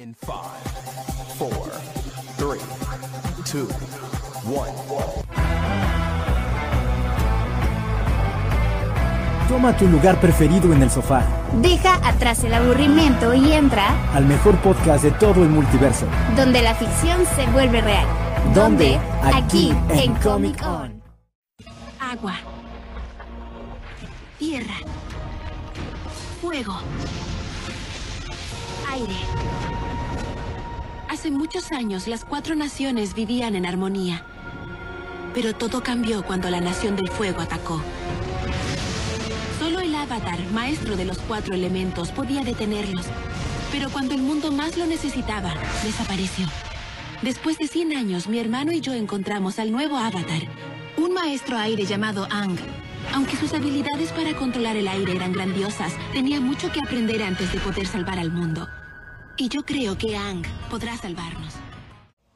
In five, four, three, two, one. Toma tu lugar preferido en el sofá, Deja atrás el aburrimiento y entra al mejor podcast de todo el multiverso. donde la ficción se vuelve real. ¿Dónde? Aquí, Aquí, en en Comic Comic On. Agua. Tierra. Fuego. Aire. Hace muchos años las cuatro naciones vivían en armonía. Pero todo cambió cuando la nación del fuego atacó. Solo el avatar, maestro de los cuatro elementos, podía detenerlos. Pero cuando el mundo más lo necesitaba, desapareció. Después de 100 años, mi hermano y yo encontramos al nuevo avatar, un maestro aire llamado Ang. Aunque sus habilidades para controlar el aire eran grandiosas, tenía mucho que aprender antes de poder salvar al mundo. Y yo creo que Ang podrá salvarnos.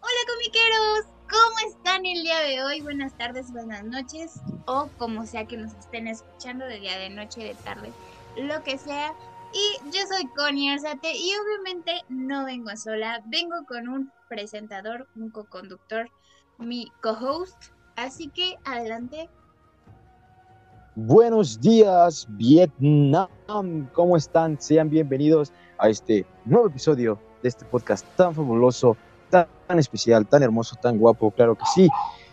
Hola comiqueros, ¿cómo están el día de hoy? Buenas tardes, buenas noches o como sea que nos estén escuchando de día, de noche, de tarde, lo que sea. Y yo soy Connie Arzate y obviamente no vengo sola, vengo con un presentador, un co-conductor, mi co-host. Así que adelante. Buenos días, Vietnam. ¿Cómo están? Sean bienvenidos a este nuevo episodio de este podcast tan fabuloso, tan, especial, tan hermoso, tan guapo, claro que sí.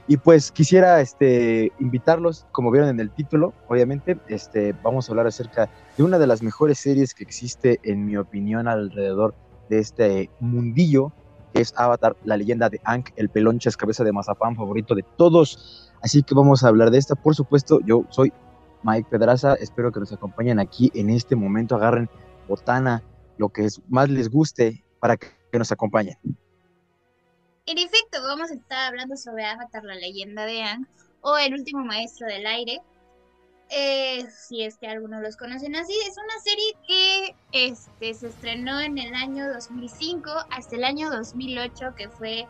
Y pues quisiera este, invitarlos, como vieron en el título, obviamente, este, vamos a hablar acerca de una de las mejores series que existe, en mi opinión, alrededor de este mundillo, que es Avatar, la leyenda de Aang, el pelonchas cabeza de mazapán favorito de todos. Así que vamos a hablar de esta. Por supuesto, yo soy Mike Pedraza. Espero que nos acompañen aquí en este momento. Agarren botana, lo que más les guste, para que, nos acompañen. En efecto, vamos a estar hablando sobre Avatar, la leyenda de Aang, o el último maestro del aire. Eh, si es que algunos los conocen así, es una serie que este, se estrenó en el año 2005 hasta el año 2008, que fue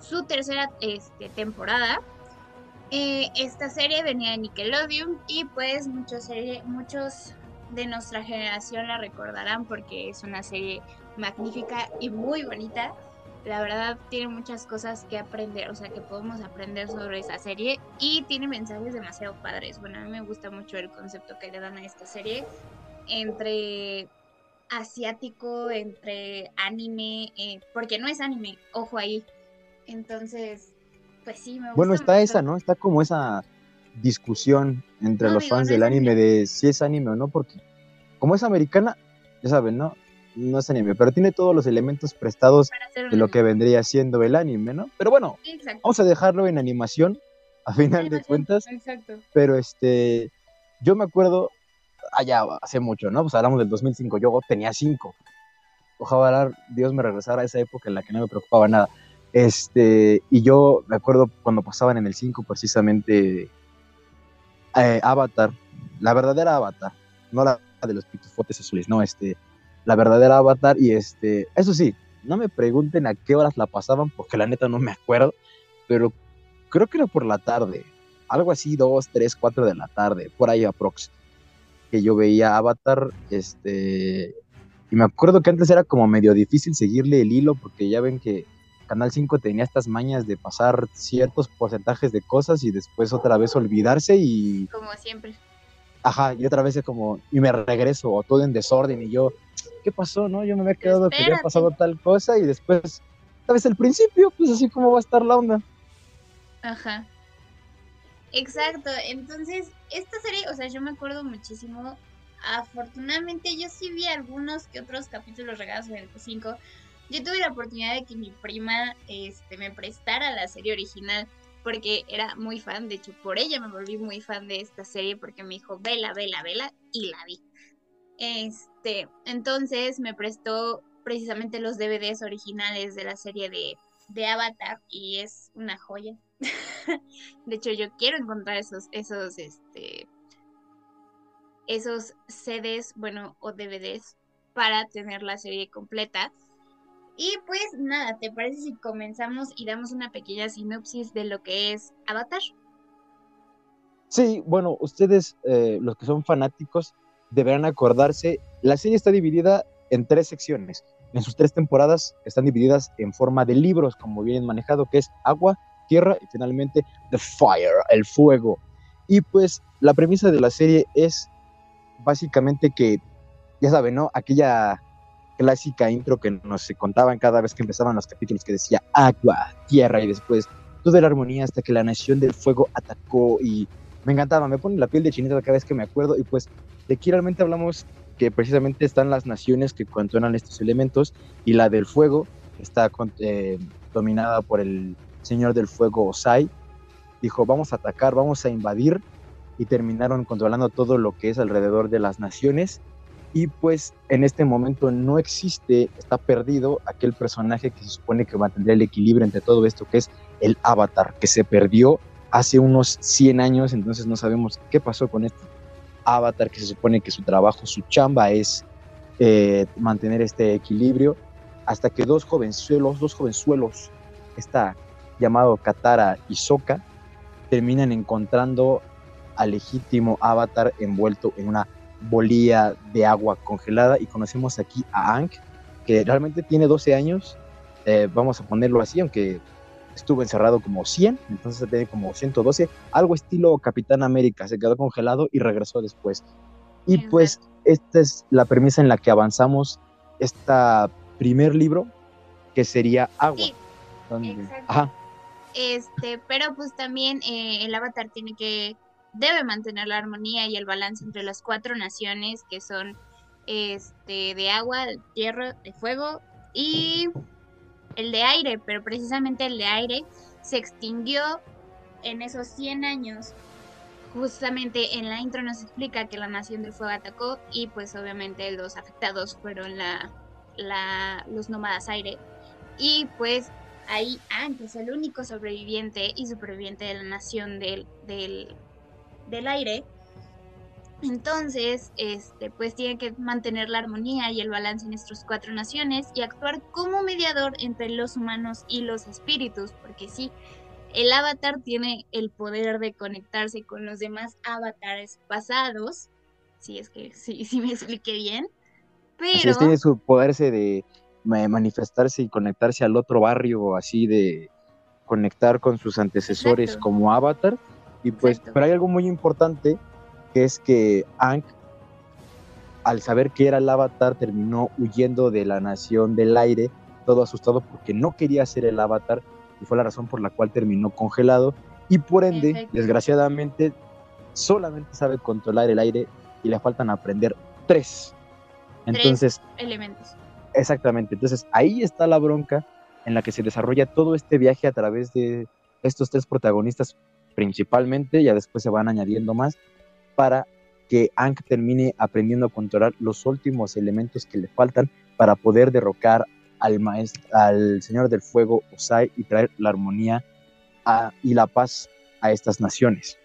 su tercera este, temporada. Eh, esta serie venía de Nickelodeon y pues muchos, serie- muchos de nuestra generación la recordarán porque es una serie magnífica y muy bonita la verdad tiene muchas cosas que aprender, o sea, que podemos aprender sobre esa serie y tiene mensajes demasiado padres. Bueno, a mí me gusta mucho el concepto que le dan a esta serie entre asiático, entre anime, eh, porque no es anime, ojo ahí. Entonces, pues sí, me gusta. Bueno, está mucho. esa, ¿no? Está como esa discusión entre No, los fans no del anime de si es anime o no, porque como es americana, ya saben, ¿no? No es anime, pero tiene todos los elementos prestados de lo que vendría siendo el anime, ¿no? Pero bueno, Exacto. vamos a dejarlo en animación, a final de cuentas, Exacto. pero este, yo me acuerdo, allá hace mucho, ¿no? Pues hablamos del 2005, yo tenía cinco. Ojalá Dios me regresara a esa época en la que no me preocupaba nada. Este, y yo me acuerdo cuando pasaban en el 5 precisamente eh, Avatar, la verdadera Avatar, no la de los pitufotes azules, no, este, la verdadera Avatar y este, eso sí, no me pregunten a qué horas la pasaban porque la neta no me acuerdo, pero creo que era por la tarde, algo así, 2, 3, 4 de la tarde, por ahí aprox, que yo veía Avatar, este, y me acuerdo que antes era como medio difícil seguirle el hilo porque ya ven que Canal 5 tenía estas mañas de pasar ciertos porcentajes de cosas y después otra vez olvidarse y, Como siempre. ajá, y otra vez es como, y me regreso, o todo en desorden, y yo, ¿qué pasó, no? Yo me había quedado que había Espérate. pasado tal cosa y después, ¿sabes? El principio, pues así como va a estar la onda. Ajá. Exacto, entonces esta serie, o sea, yo me acuerdo muchísimo. Afortunadamente yo sí vi algunos que otros capítulos regados en el 5. Yo tuve la oportunidad de que mi prima este, me prestara la serie original porque era muy fan, de hecho por ella me volví muy fan de esta serie porque me dijo, vela, vela, vela y la vi. Este, entonces me prestó precisamente los DVDs originales de la serie de, de Avatar y es una joya. De hecho, yo quiero encontrar esos, esos, este, esos CDs, bueno, o DVDs para tener la serie completa. Y pues nada, ¿te parece si comenzamos y damos una pequeña sinopsis de lo que es Avatar? Sí, bueno, ustedes, eh, los que son fanáticos, deberán acordarse, la serie está dividida en tres secciones. en sus tres temporadas están divididas en forma de libros, como vienen manejado, que es agua, tierra y finalmente the fire, el fuego. Y pues la premisa de la serie es básicamente que, ya saben, ¿no? Aquella clásica intro que nos contaban cada vez que empezaban los capítulos que decía agua, tierra y después toda la armonía hasta que la nación del fuego atacó y me encantaba, me pone la piel de chinita cada vez que me acuerdo y pues de aquí realmente hablamos que precisamente están las naciones que controlan estos elementos y la del fuego está eh, dominada por el señor del fuego Osai. Dijo, vamos a atacar, vamos a invadir y terminaron controlando todo lo que es alrededor de las naciones y pues en este momento no existe, está perdido aquel personaje que se supone que mantendría el equilibrio entre todo esto, que es el avatar, que se perdió hace unos 100 años, entonces no sabemos qué pasó con este avatar, que se supone que su trabajo, su chamba es eh, mantener este equilibrio, hasta que dos jovenzuelos, dos jovenzuelos, está llamado Katara y Sokka, terminan encontrando al legítimo avatar envuelto en una bolía de agua congelada y conocemos aquí a Ankh, que realmente tiene 12 años, eh, vamos a ponerlo así, aunque estuvo encerrado como 100, entonces tiene como 112, algo estilo Capitán América, se quedó congelado y regresó después. Y pues esta es la premisa en la que avanzamos este primer libro, que sería Agua. Este, pero pues también eh, el avatar tiene que debe mantener la armonía y el balance entre las cuatro naciones que son este de agua, de tierra, de fuego y el de aire, pero precisamente el de aire se extinguió en esos 100 años. Justamente en la intro nos explica que la nación del fuego atacó y pues obviamente los afectados fueron la, la los nómadas aire. Y pues ahí antes el único sobreviviente y superviviente de la nación del, del del aire. Entonces, este, pues tiene que mantener la armonía y el balance en nuestras cuatro naciones y actuar como mediador entre los humanos y los espíritus, porque sí, el avatar tiene el poder de conectarse con los demás avatares pasados, si es que sí, sí me expliqué bien, pero... tiene su poder de manifestarse y conectarse al otro barrio, así de conectar con sus antecesores como avatar y pues, pero hay algo muy importante, que es que Ankh, al saber que era el avatar, terminó huyendo de la nación del aire, todo asustado porque no quería ser el avatar, y fue la razón por la cual terminó congelado, y por ende, desgraciadamente, solamente sabe controlar el aire y le faltan aprender tres. Entonces, elementos. Exactamente, entonces ahí está la bronca en la que se desarrolla todo este viaje a través de estos tres protagonistas principalmente, ya después se van añadiendo más, para que Ankh termine aprendiendo a controlar los últimos elementos que le faltan para poder derrocar al, maestro, al Señor del Fuego Osai y traer la armonía y la paz a estas naciones.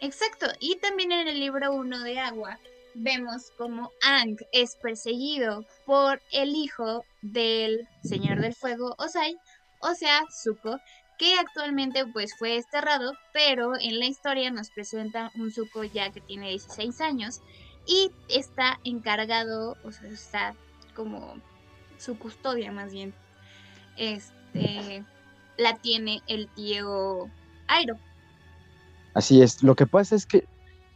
Exacto, y también en el libro 1 de Agua vemos como Ankh es perseguido por el hijo del Señor del Fuego Osai, o sea, Zuko, que actualmente pues fue desterrado, pero en la historia nos presenta un Zuko ya que tiene 16 años y está encargado, o sea, está como su custodia más bien. Este la tiene el tío Airo. Así es, lo que pasa es que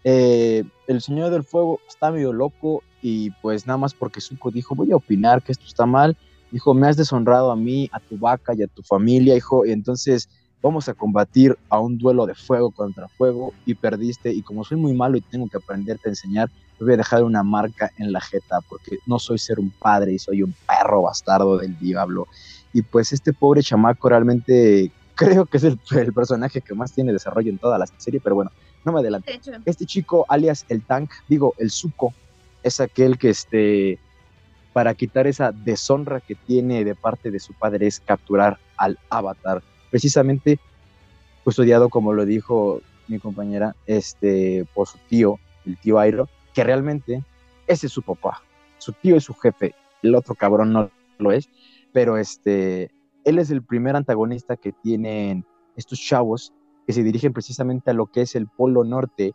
eh, el Señor del Fuego está medio loco y pues nada más porque Zuko dijo voy a opinar que esto está mal, dijo, me has deshonrado a mí, a tu vaca y a tu familia, hijo, y entonces vamos a combatir a un duelo de fuego contra fuego y perdiste, y como soy muy malo y tengo que aprenderte a enseñar, te voy a dejar una marca en la jeta, porque no soy ser un padre y soy un perro bastardo del diablo. Y pues este pobre chamaco realmente creo que es el, personaje que más tiene desarrollo en toda la serie, pero bueno, no me adelante. Este chico, alias el Tank, digo, el Zuko, es aquel que este para quitar esa deshonra que tiene de parte de su padre es capturar al avatar. Precisamente custodiado, como lo dijo mi compañera, este, por su tío, el tío Airo, que realmente ese es su papá. Su tío es su jefe, el otro cabrón no lo es, pero este, él es el primer antagonista que tienen estos chavos que se dirigen precisamente a lo que es el Polo Norte,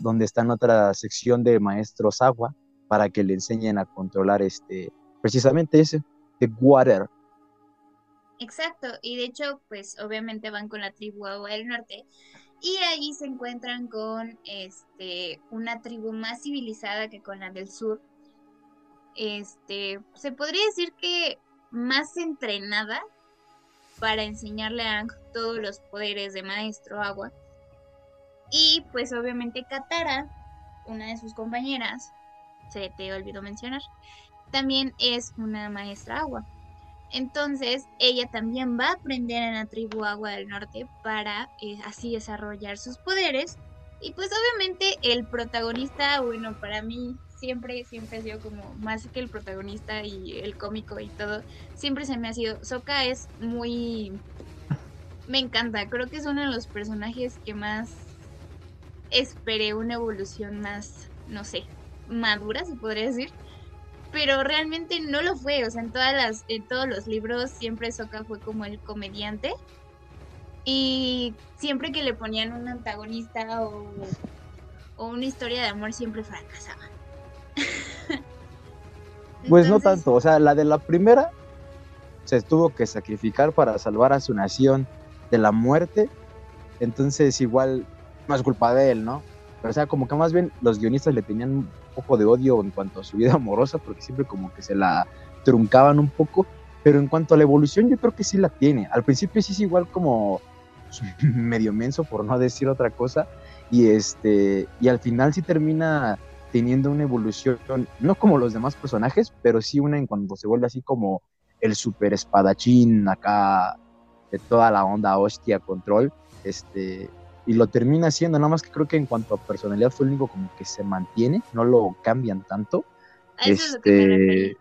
donde está en otra sección de maestros agua, para que le enseñen a controlar este, precisamente ese, The Water. Exacto, y de hecho, pues obviamente van con la tribu Agua del Norte y ahí se encuentran con este una tribu más civilizada que con la del sur. Este, se podría decir que más entrenada para enseñarle a Ang todos los poderes de maestro agua. Y pues obviamente Katara, una de sus compañeras, se te olvidó mencionar, también es una maestra agua. Entonces, ella también va a aprender en la tribu Agua del Norte para eh, así desarrollar sus poderes. Y pues obviamente el protagonista, bueno, para mí siempre, siempre ha sido como más que el protagonista y el cómico y todo, siempre se me ha sido, Soka es muy... Me encanta, creo que es uno de los personajes que más esperé una evolución más, no sé, madura, se podría decir pero realmente no lo fue. O sea, en todas las, en todos los libros siempre Soka fue como el comediante. Y siempre que le ponían un antagonista o, una historia de amor, siempre fracasaba. pues no tanto. O sea, la de la primera se tuvo que sacrificar para salvar a su nación de la muerte. Entonces, igual no es culpa de él, ¿no? Pero, o sea, como que más bien los guionistas le tenían poco de odio en cuanto a su vida amorosa, porque siempre como que se la truncaban un poco, pero en cuanto a la evolución yo creo que sí la tiene. Al principio sí es igual como medio menso, por no decir otra cosa, y, este, y al final sí termina teniendo una evolución, no como los demás personajes, pero sí una en cuando se vuelve así como el super espadachín acá de toda la onda hostia control, este, y lo termina haciendo, nada más que creo que en cuanto a personalidad fue el único como que se mantiene, no lo cambian tanto. este,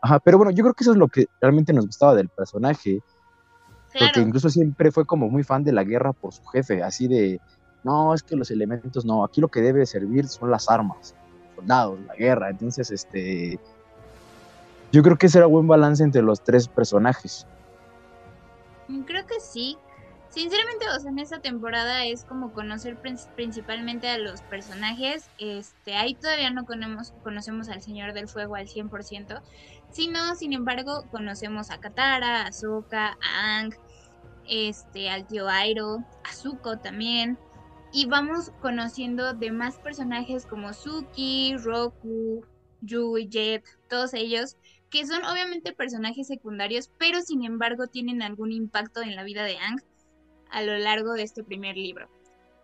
ajá, pero bueno, yo creo que eso es lo que realmente nos gustaba del personaje, porque incluso siempre fue como muy fan de la guerra por su jefe, así de, no, es que los elementos no, aquí lo que debe servir son las armas, soldados, la guerra, entonces este, yo creo que ese era buen balance entre los tres personajes. Creo que sí, Sinceramente, o sea, en esta temporada es como conocer principalmente a los personajes. Este, ahí todavía no conocemos, conocemos al Señor del Fuego al 100%, sino, sin embargo, conocemos a Katara, a Sokka, a Ang, este, al tío Airo, a Zuko también. Y vamos conociendo demás personajes como Suki, Roku, Yu y Jet, todos ellos, que son obviamente personajes secundarios, pero sin embargo tienen algún impacto en la vida de Ang a lo largo de este primer libro.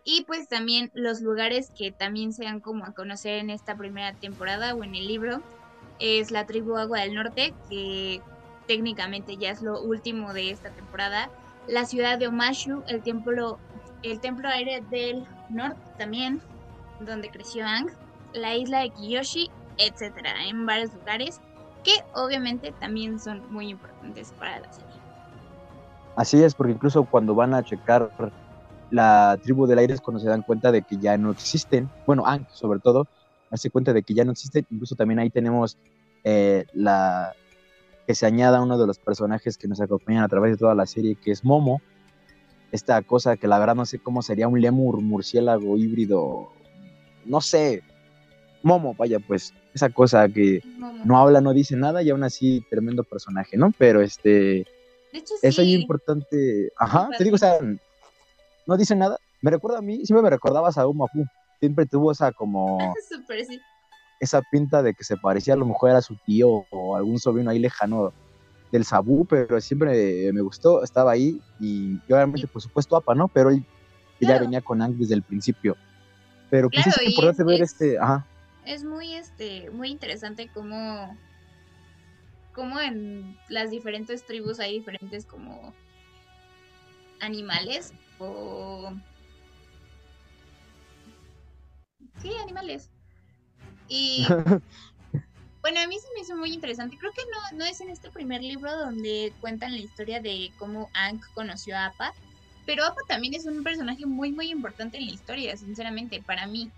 Y pues también los lugares que también se dan como a conocer en esta primera temporada o en el libro es la tribu Agua del Norte, que técnicamente ya es lo último de esta temporada, la ciudad de Omashu, el templo, el templo aire del norte también, donde creció Ang, la isla de Kiyoshi, etcétera, en varios lugares que obviamente también son muy importantes para la serie. Así es, porque incluso cuando van a checar la tribu del aire es cuando se dan cuenta de que ya no existen, bueno, Ang sobre todo, hace cuenta de que ya no existen, incluso también ahí tenemos eh, la que se añada uno de los personajes que nos acompañan a través de toda la serie, que es Momo, esta cosa que la verdad no sé cómo sería un lemur, murciélago híbrido, no sé, Momo, vaya, pues esa cosa que no habla, no dice nada y aún así tremendo personaje, ¿no? Pero este de hecho, sí. Es ahí importante. Ajá, te digo, o sea, no dice nada. Me recuerda a mí, siempre me recordabas a Umafu. Siempre tuvo esa como. Súper, sí. Esa pinta de que se parecía a lo mejor a su tío o algún sobrino ahí lejano del Sabú, pero siempre me gustó, estaba ahí y, obviamente, por supuesto, APA, ¿no? Pero él ya venía con Ang desde el principio. Pero pues es importante ver este, ajá. Es muy, este, muy interesante cómo como en las diferentes tribus hay diferentes como animales o... Sí, animales. Y bueno, a mí se me hizo muy interesante. Creo que no, no es en este primer libro donde cuentan la historia de cómo Ank conoció a Appa, pero Appa también es un personaje muy, muy importante en la historia, sinceramente, para mí.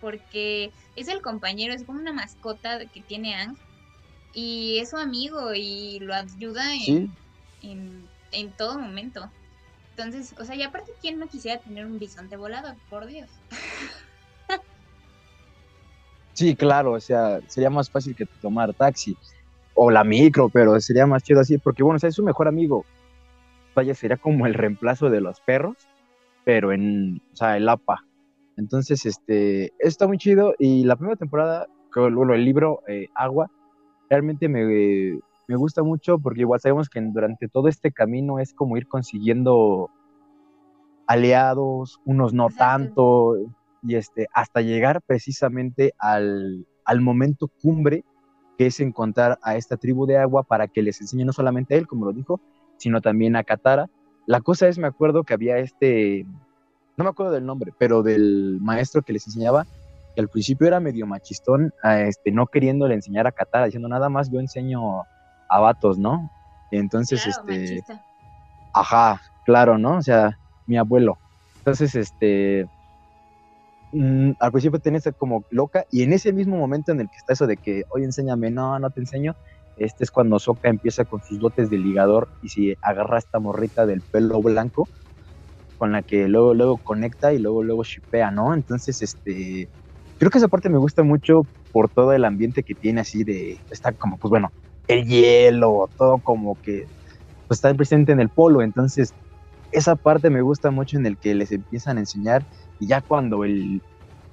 Porque es el compañero, es como una mascota que tiene Ang y es su amigo y lo ayuda en, en, todo momento. Entonces, o sea, y aparte, ¿quién no quisiera tener un bisonte volado? Por Dios. sí, claro, o sea, sería más fácil que tomar taxi. o la micro, pero sería más chido así, porque bueno, o sea, es su mejor amigo. Vaya, sería como el reemplazo de los perros, pero en, o sea, el APA. Entonces, este, está muy chido y la primera temporada, bueno, el libro eh, Agua, realmente me, me gusta mucho porque igual sabemos que durante todo este camino es como ir consiguiendo aliados, unos no tanto, y este, hasta llegar precisamente al, al momento cumbre que es encontrar a esta tribu de agua para que les enseñe no solamente a él, como lo dijo, sino también a Katara. La cosa es, me acuerdo que había este, no me acuerdo del nombre, pero del maestro que les enseñaba, que al principio era medio machistón, este, no queriéndole enseñar a Katara, diciendo nada más yo enseño a vatos, ¿no? Entonces, este, machista. ajá, claro, ¿no? O sea, mi abuelo. Entonces, este, mm, al principio tenés como loca y en ese mismo momento en el que está eso de que, oye, enséñame, no, no te enseño, este es cuando Soka empieza con sus dotes de ligador y si agarra a esta morrita del pelo blanco con la que luego, luego conecta y luego, luego shipea, ¿no? Entonces, este, creo que esa parte me gusta mucho por todo el ambiente que tiene así de, está como, pues bueno, el hielo, todo como que pues, está presente en el polo, entonces esa parte me gusta mucho en el que les empiezan a enseñar y ya cuando el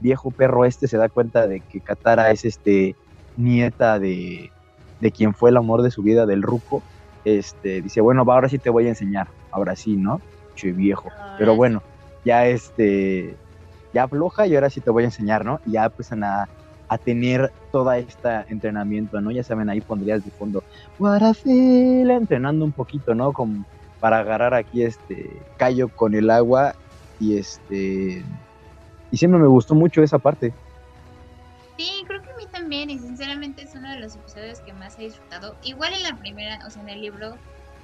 viejo perro este se da cuenta de que Katara es este nieta de, de quien fue el amor de su vida del ruco, este dice, bueno, va, ahora sí te voy a enseñar, ahora sí, ¿no? Che viejo. Pero bueno, ya este ya afloja y ahora sí te voy a enseñar, ¿no? Ya empiezan a, a tener todo este entrenamiento, ¿no? Ya saben, ahí pondrías de fondo, Guarafila, entrenando un poquito, ¿no? Como para agarrar aquí este callo con el agua y este y siempre me gustó mucho esa parte. Sí, creo que a mí también, y sinceramente es uno de los episodios que más he disfrutado. Igual en la primera, o sea, en el libro,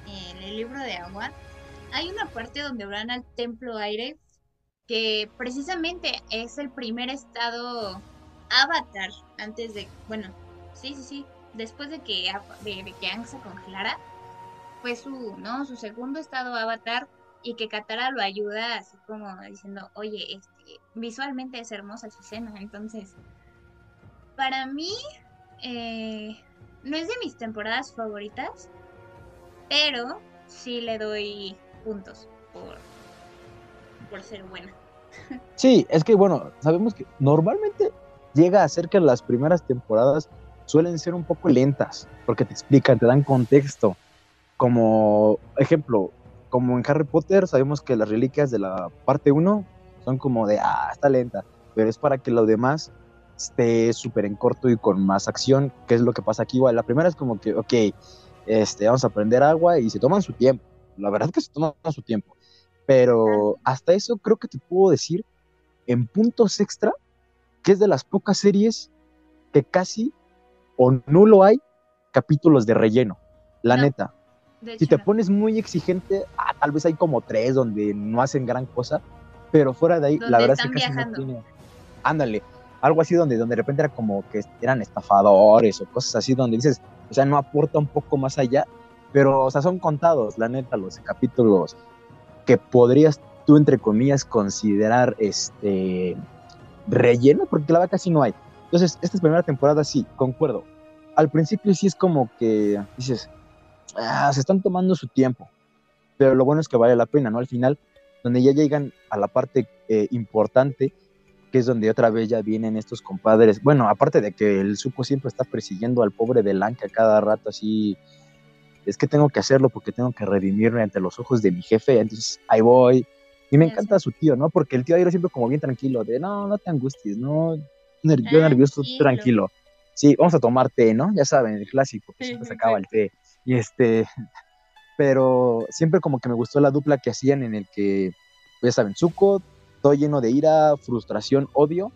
en el libro de agua, hay una parte donde van al templo aire, que precisamente es el primer estado avatar antes de, bueno, sí, sí, sí, después de que, de, que Aang se congelara, fue su, ¿no? Su segundo estado avatar y que Katara lo ayuda así como diciendo, oye, este, visualmente es hermosa su escena, entonces, para mí, eh, no es de mis temporadas favoritas, pero sí le doy puntos por, por ser buena. Sí, es que bueno, sabemos que normalmente llega a ser que las primeras temporadas suelen ser un poco lentas, porque te explican, te dan contexto. Como ejemplo, como en Harry Potter, sabemos que las reliquias de la parte 1 son como de, ah, está lenta, pero es para que lo demás esté súper en corto y con más acción, que es lo que pasa aquí igual. La primera es como que, ok, este, vamos a aprender agua y se toman su tiempo. La verdad es que se toman su tiempo. Pero hasta eso creo que te puedo decir en puntos extra que es de las pocas series que casi o nulo hay capítulos de relleno. La No, neta. Si te pones muy exigente, ah, tal vez hay como tres donde no hacen gran cosa, pero fuera de ahí, la verdad es que casi viajando. no tiene. Ándale, algo así donde, donde de repente era como que eran estafadores o cosas así, donde dices, o sea, no aporta un poco más allá, pero, o sea, son contados, la neta, los capítulos que podrías tú, entre comillas, considerar este relleno, porque la verdad casi no hay. Entonces, esta primera temporada sí, concuerdo. Al principio sí es como que dices, ah, se están tomando su tiempo, pero lo bueno es que vale la pena, ¿no? Al final, donde ya llegan a la parte eh, importante, que es donde otra vez ya vienen estos compadres. Bueno, aparte de que el Zuko siempre está persiguiendo al pobre de cada rato así, es que tengo que hacerlo porque tengo que redimirme ante los ojos de mi jefe, entonces ahí voy. Y me encanta su tío, ¿no? Porque el tío Airo siempre como bien tranquilo, de no, no te angusties, no, ner- yo nervioso, Tranquilo. Sí, vamos a tomar té, ¿no? Ya saben, el clásico, que Sí, siempre se sí, acaba sí. el té. Y este, pero siempre como que me gustó la dupla que hacían en el que, pues ya saben, Zuko, todo lleno de ira, frustración, odio,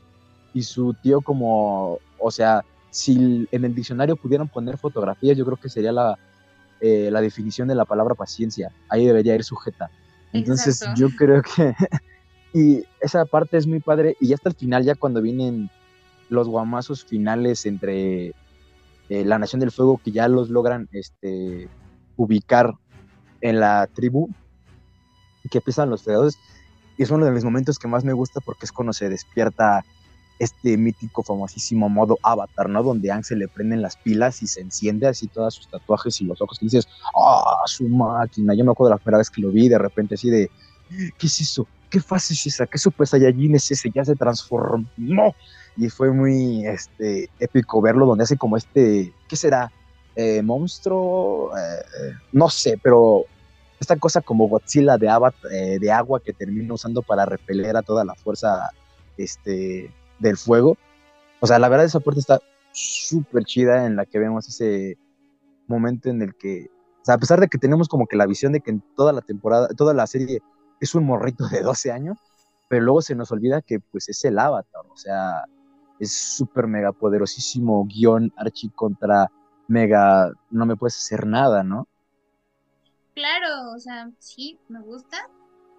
y su tío como, o sea, si en el diccionario pudieran poner fotografías, yo creo que sería la, eh, la definición de la palabra paciencia. Ahí debería ir sujeta. Entonces Exacto. yo creo que... y esa parte es muy padre. Y ya hasta el final, ya cuando vienen los guamazos finales entre eh, la Nación del Fuego, que ya los logran este, ubicar en la tribu, que empiezan los fregados. Y es uno de mis momentos que más me gusta porque es cuando se despierta este mítico, famosísimo modo Avatar, ¿no? Donde a Aang se le prenden las pilas y se enciende así todos sus tatuajes y los ojos. Y dices, ¡ah, su máquina! Yo me acuerdo la primera vez que lo vi, de repente así de, ¿qué es eso? ¿Qué fase es esa? ¿Qué Super Saiyajin es ese? Ya se transformó. Y fue muy este, épico verlo, donde hace como este, ¿qué será? Eh, monstruo, eh, no sé, pero esta cosa como Godzilla de, Avatar, eh, de agua que termina usando para repeler a toda la fuerza este, del fuego. O sea, la verdad esa puerta está súper chida en la que vemos ese momento en el que, a pesar de que tenemos como que la visión de que en toda la temporada, toda la serie es un morrito de 12 años, pero luego se nos olvida que pues es el avatar, o sea, es súper mega poderosísimo guion archi contra mega, no me puedes hacer nada, ¿no? Claro, o sea, sí, me gusta,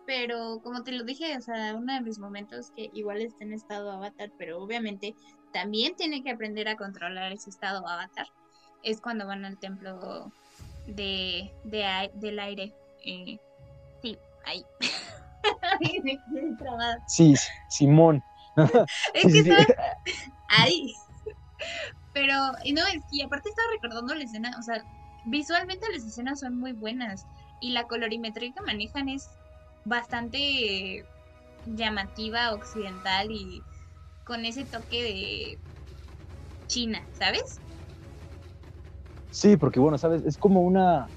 pero como te lo dije, o sea, uno de mis momentos que igual está en estado avatar, pero obviamente también tiene que aprender a controlar ese estado avatar, es cuando van al templo de, del aire. Eh, sí, ahí. sí, Simón. es que está ahí. Pero, no, es que aparte estaba recordando la escena, o sea, visualmente las escenas son muy buenas y la colorimetría que manejan es bastante llamativa, occidental y con ese toque de China, ¿sabes? Sí, porque bueno, sabes, es como una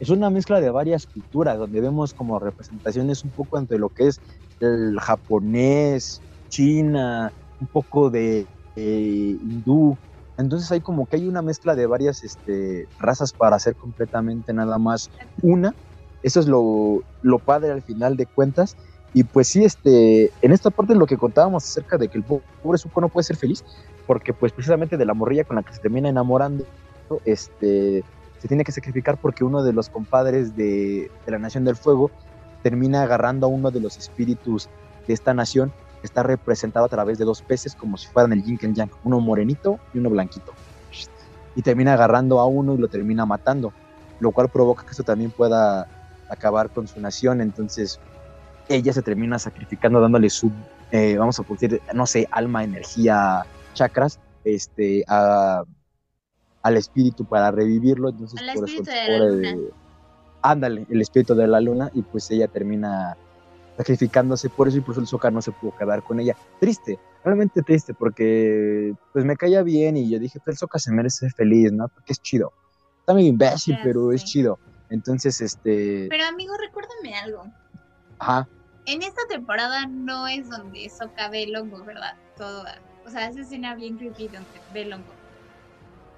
es una mezcla de varias culturas donde vemos como representaciones un poco entre lo que es el japonés, China, un poco de hindú. Entonces hay como que hay una mezcla de varias este, razas para hacer completamente nada más una eso es lo, padre al final de cuentas. Y pues sí, este, en esta parte lo que contábamos acerca de que el pobre Zuko no puede ser feliz, porque pues precisamente de la morrilla con la que se termina enamorando, este, se tiene que sacrificar porque uno de los compadres de, la Nación del Fuego termina agarrando a uno de los espíritus de esta nación, que está representado a través de dos peces, como si fueran el yin y yang, uno morenito y uno blanquito. Y termina agarrando a uno y lo termina matando, lo cual provoca que esto también pueda acabar con su nación, entonces ella se termina sacrificando dándole su, eh, vamos a decir, no sé, alma, energía, chakras, este, al espíritu para revivirlo, entonces por eso, de ándale, el espíritu de la luna, y pues ella termina sacrificándose por eso y por eso el Zócar no se pudo quedar con ella. Triste, realmente triste, porque pues me caía bien y yo dije, pues el Zócar se merece ser feliz, ¿no? Porque es chido. Está medio imbécil, pero es chido. Entonces, este... Pero amigo, recuérdame algo. Ajá. En esta temporada no es donde Soka ve el hongo, ¿verdad? Todo, o sea, esa escena bien creepy donde ve el hongo.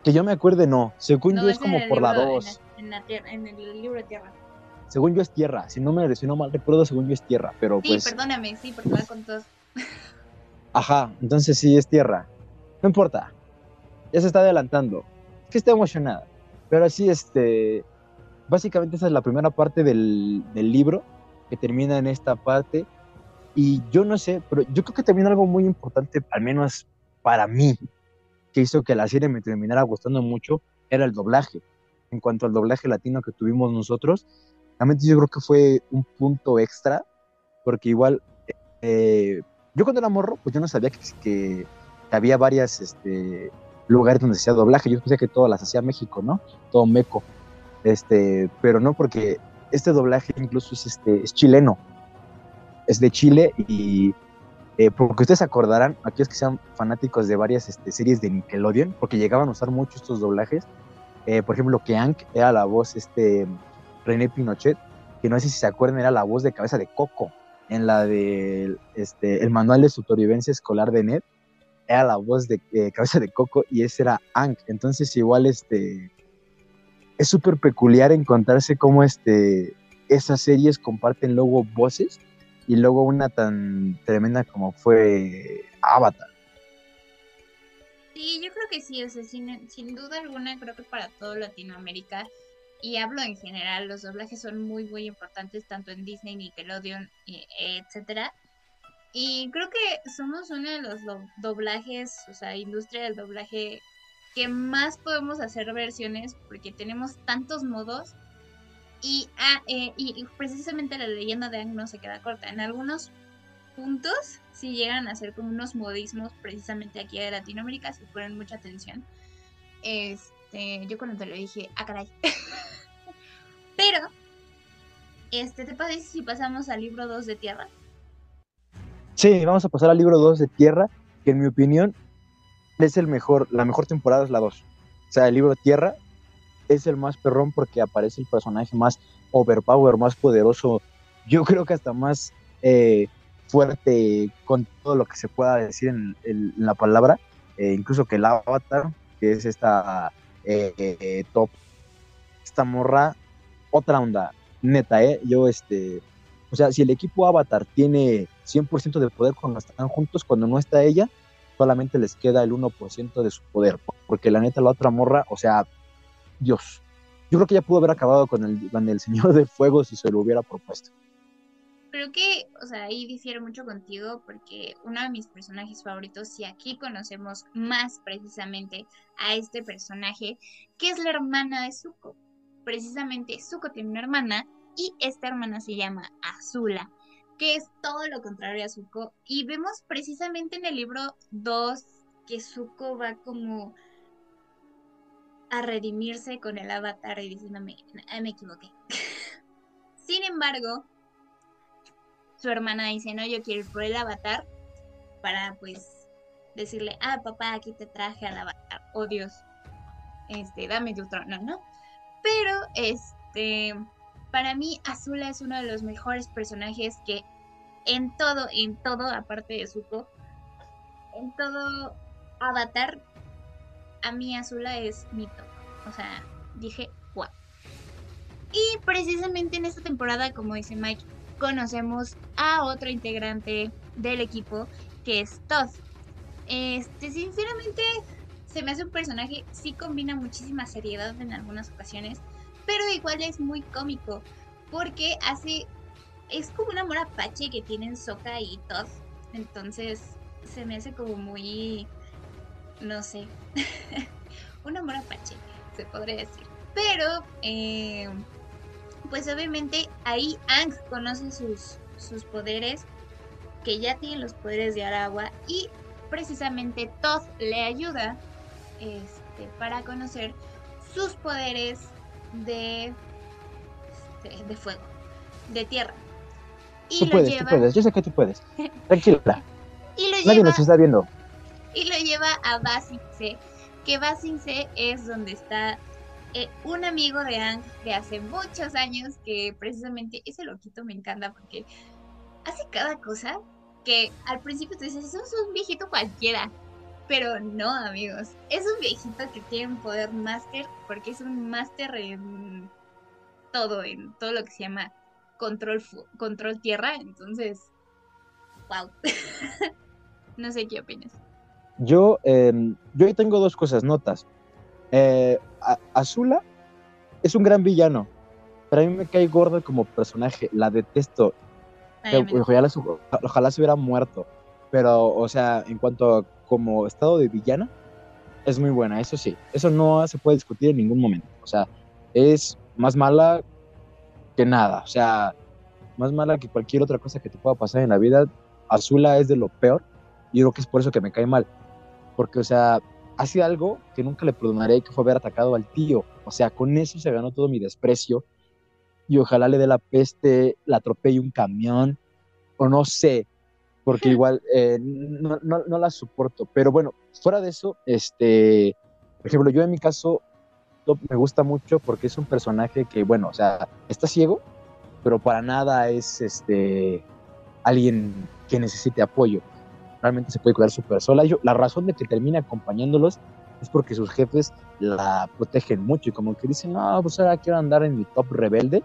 Que yo me acuerde, no. Según yo es, como por la 2. En, en, el libro de tierra. Según yo es tierra. Si no me si no mal recuerdo, según yo es tierra. Pero sí, pues. perdóname, sí, porque va con todos. Ajá, entonces sí es tierra. No importa. Ya se está adelantando. Es que está emocionada. Pero sí, este básicamente esa es la primera parte del, libro que termina en esta parte. Y yo no sé, pero yo creo que también algo muy importante, al menos para mí, que hizo que la serie me terminara gustando mucho, era el doblaje. En cuanto al doblaje latino que tuvimos nosotros, realmente yo creo que fue un punto extra, porque igual, eh, yo cuando era morro, pues yo no sabía que, que, había varias este, lugares donde se hacía doblaje. Yo pensé que todas las hacía México, ¿no? Todo meco. Este, pero no porque este doblaje incluso es, este, es chileno, es de Chile y eh, porque ustedes acordarán, aquellos que sean fanáticos de varias este, series de Nickelodeon, porque llegaban a usar mucho estos doblajes, eh, por ejemplo, que Ank era la voz, este, René Pinochet, que no sé si se acuerdan, era la voz de cabeza de Coco, en la de este, el manual de supervivencia escolar de Ned, era la voz de eh, cabeza de Coco y ese era Ank, entonces igual este es súper peculiar encontrarse cómo este, esas series comparten luego voces y luego una tan tremenda como fue Avatar. Sí, yo creo que sí, o sea, sin, sin duda alguna, creo que para todo Latinoamérica, y hablo en general, los doblajes son muy, muy importantes, tanto en Disney, Nickelodeon, etcétera. Y creo que somos uno de los doblajes, o sea, industria del doblaje que más podemos hacer versiones porque tenemos tantos modos y, ah, eh, y, precisamente la leyenda de Ang no se queda corta. En algunos puntos sí llegan a ser como unos modismos precisamente aquí de Latinoamérica, si ponen mucha atención. Este, yo cuando te lo dije, ah, caray. Pero, este, ¿te parece si pasamos al libro 2 de Tierra? Sí, vamos a pasar al libro 2 de Tierra, que en mi opinión es el mejor, la mejor temporada es la 2. O sea, el libro Tierra es el más perrón porque aparece el personaje más overpower, más poderoso, yo creo que hasta más eh, fuerte con todo lo que se pueda decir en, la palabra, eh, incluso que el avatar, que es esta eh, top, esta morra, otra onda, neta, ¿eh? Yo, este, o sea, si el equipo avatar tiene 100% de poder cuando están juntos, cuando no está ella, solamente les queda el 1% de su poder, porque la neta, la otra morra, o sea, Dios, yo creo que ya pudo haber acabado con el, con el Señor de Fuego si se lo hubiera propuesto. Creo que, o sea, ahí difiero mucho contigo porque uno de mis personajes favoritos, y aquí conocemos más precisamente a este personaje, que es la hermana de Zuko. Precisamente Zuko tiene una hermana y esta hermana se llama Azula, que es todo lo contrario a Zuko. Y vemos precisamente en el libro 2 que Zuko va como a redimirse con el avatar y diciéndome, ah, me equivoqué. Sin embargo, su hermana dice, no, yo quiero ir por el avatar para pues decirle, ah, papá, aquí te traje al avatar. Oh Dios, este, dame tu trono, ¿no? Pero, este, para mí Azula es uno de los mejores personajes que en todo, en todo, aparte de Zuko, en todo Avatar a mí Azula es mi top. O sea, dije, wow. Y precisamente en esta temporada, como dice Mike, conocemos a otro integrante del equipo que es Todd. Este, sinceramente, se me hace un personaje, sí combina muchísima seriedad en algunas ocasiones, pero igual es muy cómico, porque hace, es como un amor apache que tienen Soka y Todd. Entonces, se me hace como muy no sé, un amor apache, se podría decir. Pero, eh, pues obviamente ahí Ang conoce sus, sus poderes, que ya tienen los poderes de Aragua, y precisamente Todd le ayuda este, para conocer sus poderes de, este, de, fuego, de tierra. Y tú lo puedes, lleva... tú puedes, yo sé que tú puedes. Tranquila. y lo Nadie nos está viendo y lo lleva a Basinse, que Basinse es donde está eh, un amigo de Ang de hace muchos años, que precisamente ese loquito me encanta porque hace cada cosa que al principio te dices, eso es un viejito cualquiera. Pero no, amigos, es un viejito que tiene un poder máster porque es un máster en todo, en todo lo que se llama control, control tierra. Entonces, wow. no sé qué opinas. Yo, eh, yo ahí tengo dos cosas, notas. Eh, Azula es un gran villano, pero a mí me cae gordo como personaje, la detesto. ojalá, se hubiera muerto, pero, o sea, en cuanto a como estado de villana, es muy buena, eso sí, eso no se puede discutir en ningún momento, o sea, es más mala que nada, o sea, más mala que cualquier otra cosa que te pueda pasar en la vida. Azula es de lo peor, y creo que es por eso que me cae mal porque, o sea, hace algo que nunca le perdonaré, que fue haber atacado al tío. O sea, con eso se ganó todo mi desprecio. Y ojalá le dé la peste, la atropelle un camión, o no sé, porque igual eh, no, no, la soporto. Pero bueno, fuera de eso, este, por ejemplo, yo en mi caso me gusta mucho porque es un personaje que, bueno, o sea, está ciego, pero para nada es este alguien que necesite apoyo realmente se puede cuidar súper sola. la razón de que termine acompañándolos es porque sus jefes la protegen mucho y como que dicen, no, pues ahora quiero andar en mi top rebelde,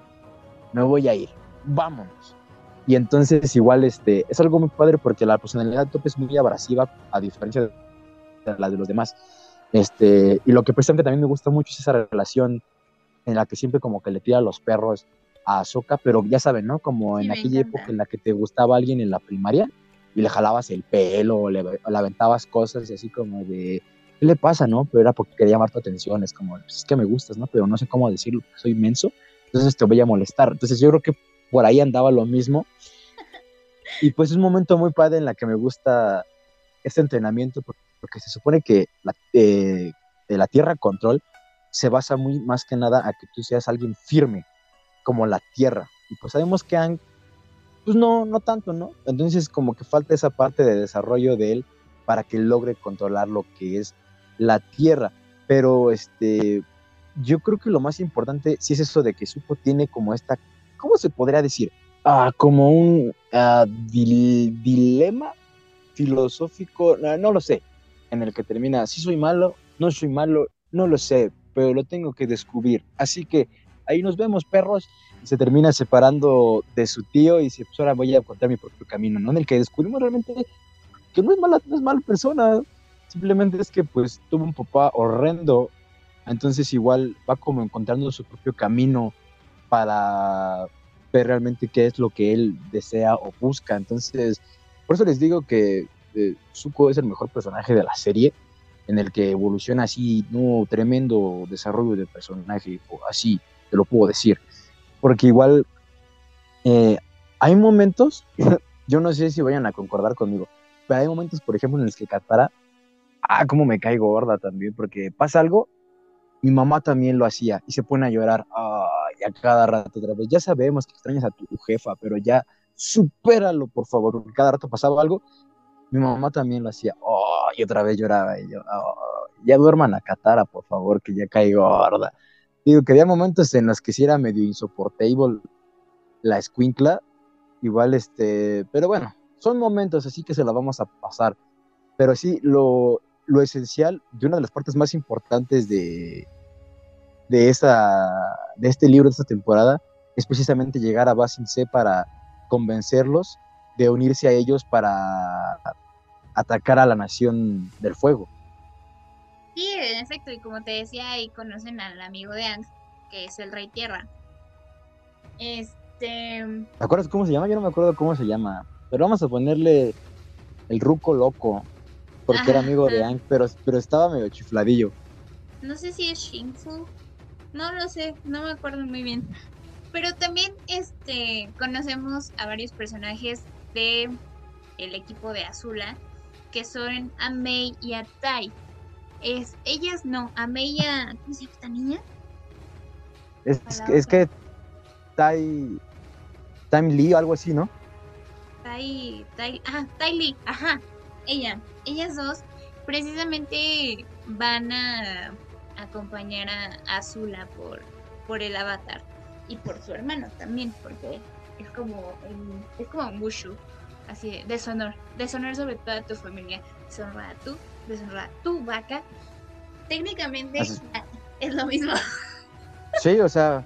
me voy a ir, vámonos. Y entonces igual este, es algo muy padre porque la personalidad de top es muy abrasiva a diferencia de la de los demás. Este, y lo que precisamente también me gusta mucho es esa relación en la que siempre como que le tira los perros a Soka, pero ya saben, ¿no? Como en aquella época en la que te gustaba alguien en la primaria, y le jalabas el pelo, o le, aventabas cosas y así como de, ¿qué le pasa, no? Pero era porque quería llamar tu atención, es como, pues es que me gustas, ¿no? Pero no sé cómo decirlo, soy inmenso, entonces te voy a molestar. Entonces yo creo que por ahí andaba lo mismo. Y pues es un momento muy padre en la que me gusta este entrenamiento por- porque se supone que la, eh, de la Tierra Control se basa muy más que nada a que tú seas alguien firme, como la Tierra. Y pues sabemos que Ang, pues no, no tanto, ¿no? Entonces como que falta esa parte de desarrollo de él para que logre controlar lo que es la Tierra. Pero este, yo creo que lo más importante sí es eso de que Zuko tiene como esta, ¿cómo se podría decir? Ah, como un ah, dil- dilema filosófico, no, no lo sé, en el que termina, si soy malo, no soy malo, no lo sé, pero lo tengo que descubrir. Así que ahí nos vemos, perros, y se termina separando de su tío y dice, pues ahora voy a encontrar mi propio camino, ¿no? En el que descubrimos realmente que no es mala, no es mala persona, simplemente es que pues tuvo un papá horrendo, entonces igual va como encontrando su propio camino para ver realmente qué es lo que él desea o busca. Entonces, por eso les digo que eh, Zuko es el mejor personaje de la serie, en el que evoluciona así, no tremendo desarrollo de personaje, así te lo puedo decir. Porque igual eh, hay momentos, yo no sé si vayan a concordar conmigo, pero hay momentos, por ejemplo, en los que Katara, ah, cómo me cae gorda también, porque pasa algo, mi mamá también lo hacía y se pone a llorar, ay, a cada rato otra vez. Ya sabemos que extrañas a tu jefa, pero ya supéralo, por favor, cada rato pasaba algo. Mi mamá también lo hacía, oh, y otra vez lloraba y yo, "Oh, ya duerman a Katara, por favor, que ya cae gorda. Digo que había momentos en los que sí era medio insoportable la escuincla, igual este, pero bueno, son momentos así que se la vamos a pasar. Pero sí, lo, lo esencial y una de las partes más importantes de, de, esta, de este libro, de esta temporada, es precisamente llegar a Basin C para convencerlos de unirse a ellos para atacar a la Nación del Fuego. Sí, en efecto, y como te decía, ahí conocen al amigo de Ang, que es el Rey Tierra. Este. ¿Te acuerdas cómo se llama? Yo no me acuerdo cómo se llama, pero vamos a ponerle el Ruco Loco, porque era amigo de. Ang, pero, pero estaba medio chifladillo. No sé si es Shinfu. No lo sé, no me acuerdo muy bien. Pero también este conocemos a varios personajes de el equipo de Azula que son a Mei y a Tai. Es, ellas no, a Mei y a ¿cómo se llama esta niña? Es que Tai, Time Lee o algo así, ¿no? Tai, Tai, ah, Tai Lee, ajá, ella, ellas dos precisamente van a acompañar a Azula por, por el avatar y por su hermano también, porque es como, el- es como Mushu, así de deshonor, deshonor sobre toda tu familia, deshonra a tú, deshonra a tu vaca, técnicamente Así- ah, es lo mismo. Sí, o sea,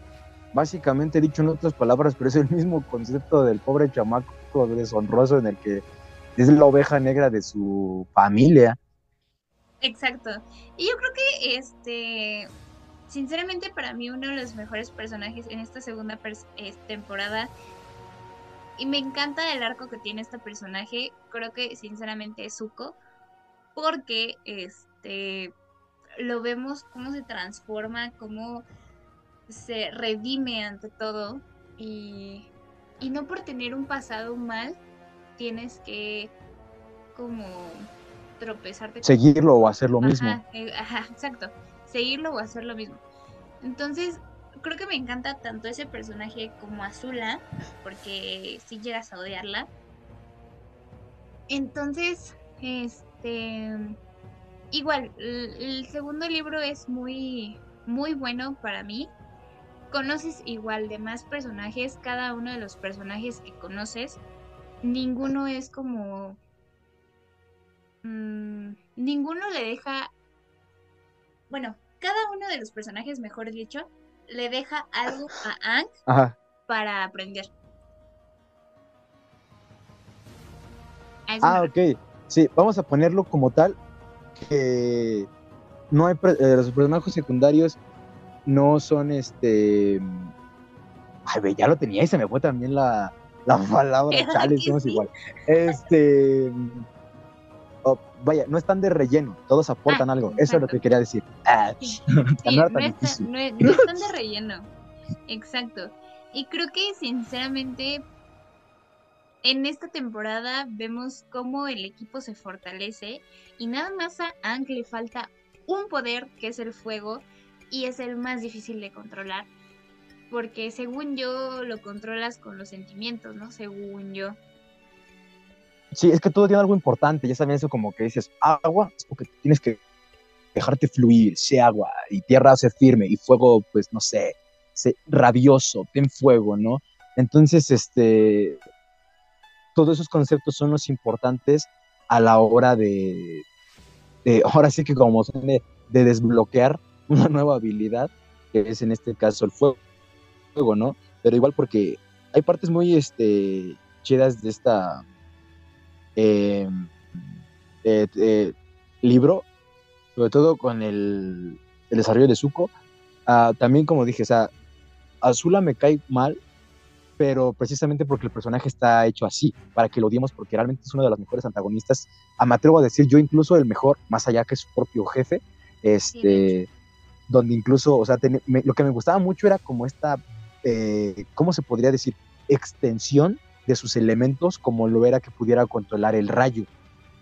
básicamente dicho en otras palabras, pero es el mismo concepto del pobre chamaco deshonroso en el que es la oveja negra de su familia. Exacto. Y yo creo que este, sinceramente para mí uno de los mejores personajes en esta segunda es- temporada y me encanta el arco que tiene este personaje, creo que sinceramente es Zuko porque este lo vemos cómo se transforma, cómo se redime ante todo y, y no por tener un pasado mal tienes que como tropezarte con Seguirlo o hacer lo mismo. Eh, ajá, exacto. Seguirlo o hacer lo mismo. Entonces, creo que me encanta tanto ese personaje como Azula, porque si llegas a odiarla. Entonces, este. Igual, el, el segundo libro es muy, muy bueno para mí. Conoces igual de más personajes, cada uno de los personajes que conoces, ninguno es como mm, ninguno le deja, bueno, cada uno de los personajes, mejor dicho, le deja algo a Ang Ajá. para aprender. Ah, ok. Sí, vamos a ponerlo como tal que no hay eh, los personajes secundarios no son este ay ve, ya lo tenía y se me fue también la, la palabra ¿Verdad chale somos sí? igual este oh, vaya no están de relleno todos aportan Ah, algo eso es lo que quería decir Ah, Sí, no Sí, era no, tan está- difícil. no es- no están de relleno. Exacto. Y creo que sinceramente en esta temporada vemos cómo el equipo se fortalece y nada más a Ang le falta un poder que es el fuego y es el más difícil de controlar porque según yo lo controlas con los sentimientos, ¿no? Según yo. Sí, es que todo tiene algo importante, ya saben eso como que dices, agua, es porque tienes que dejarte fluir, sé agua, y tierra sé firme, y fuego, pues no sé, sé rabioso, ten fuego, ¿no? Entonces, este, todos esos conceptos son los importantes a la hora de, ahora sí que como son de, de desbloquear una nueva habilidad, que es en este caso el fuego ¿no? Pero igual porque hay partes muy este, chidas de esta eh, eh, eh, libro, sobre todo con el, desarrollo de Zuko. Ah, también, como dije, o sea, Azula me cae mal, pero precisamente porque el personaje está hecho así, para que lo odiemos, porque realmente es uno de los mejores antagonistas. A me atrevo a decir yo incluso el mejor, más allá que su propio jefe, este, donde incluso, o sea, lo que me gustaba mucho era como esta eh, ¿cómo se podría decir? Extensión de sus elementos como lo era que pudiera controlar el rayo.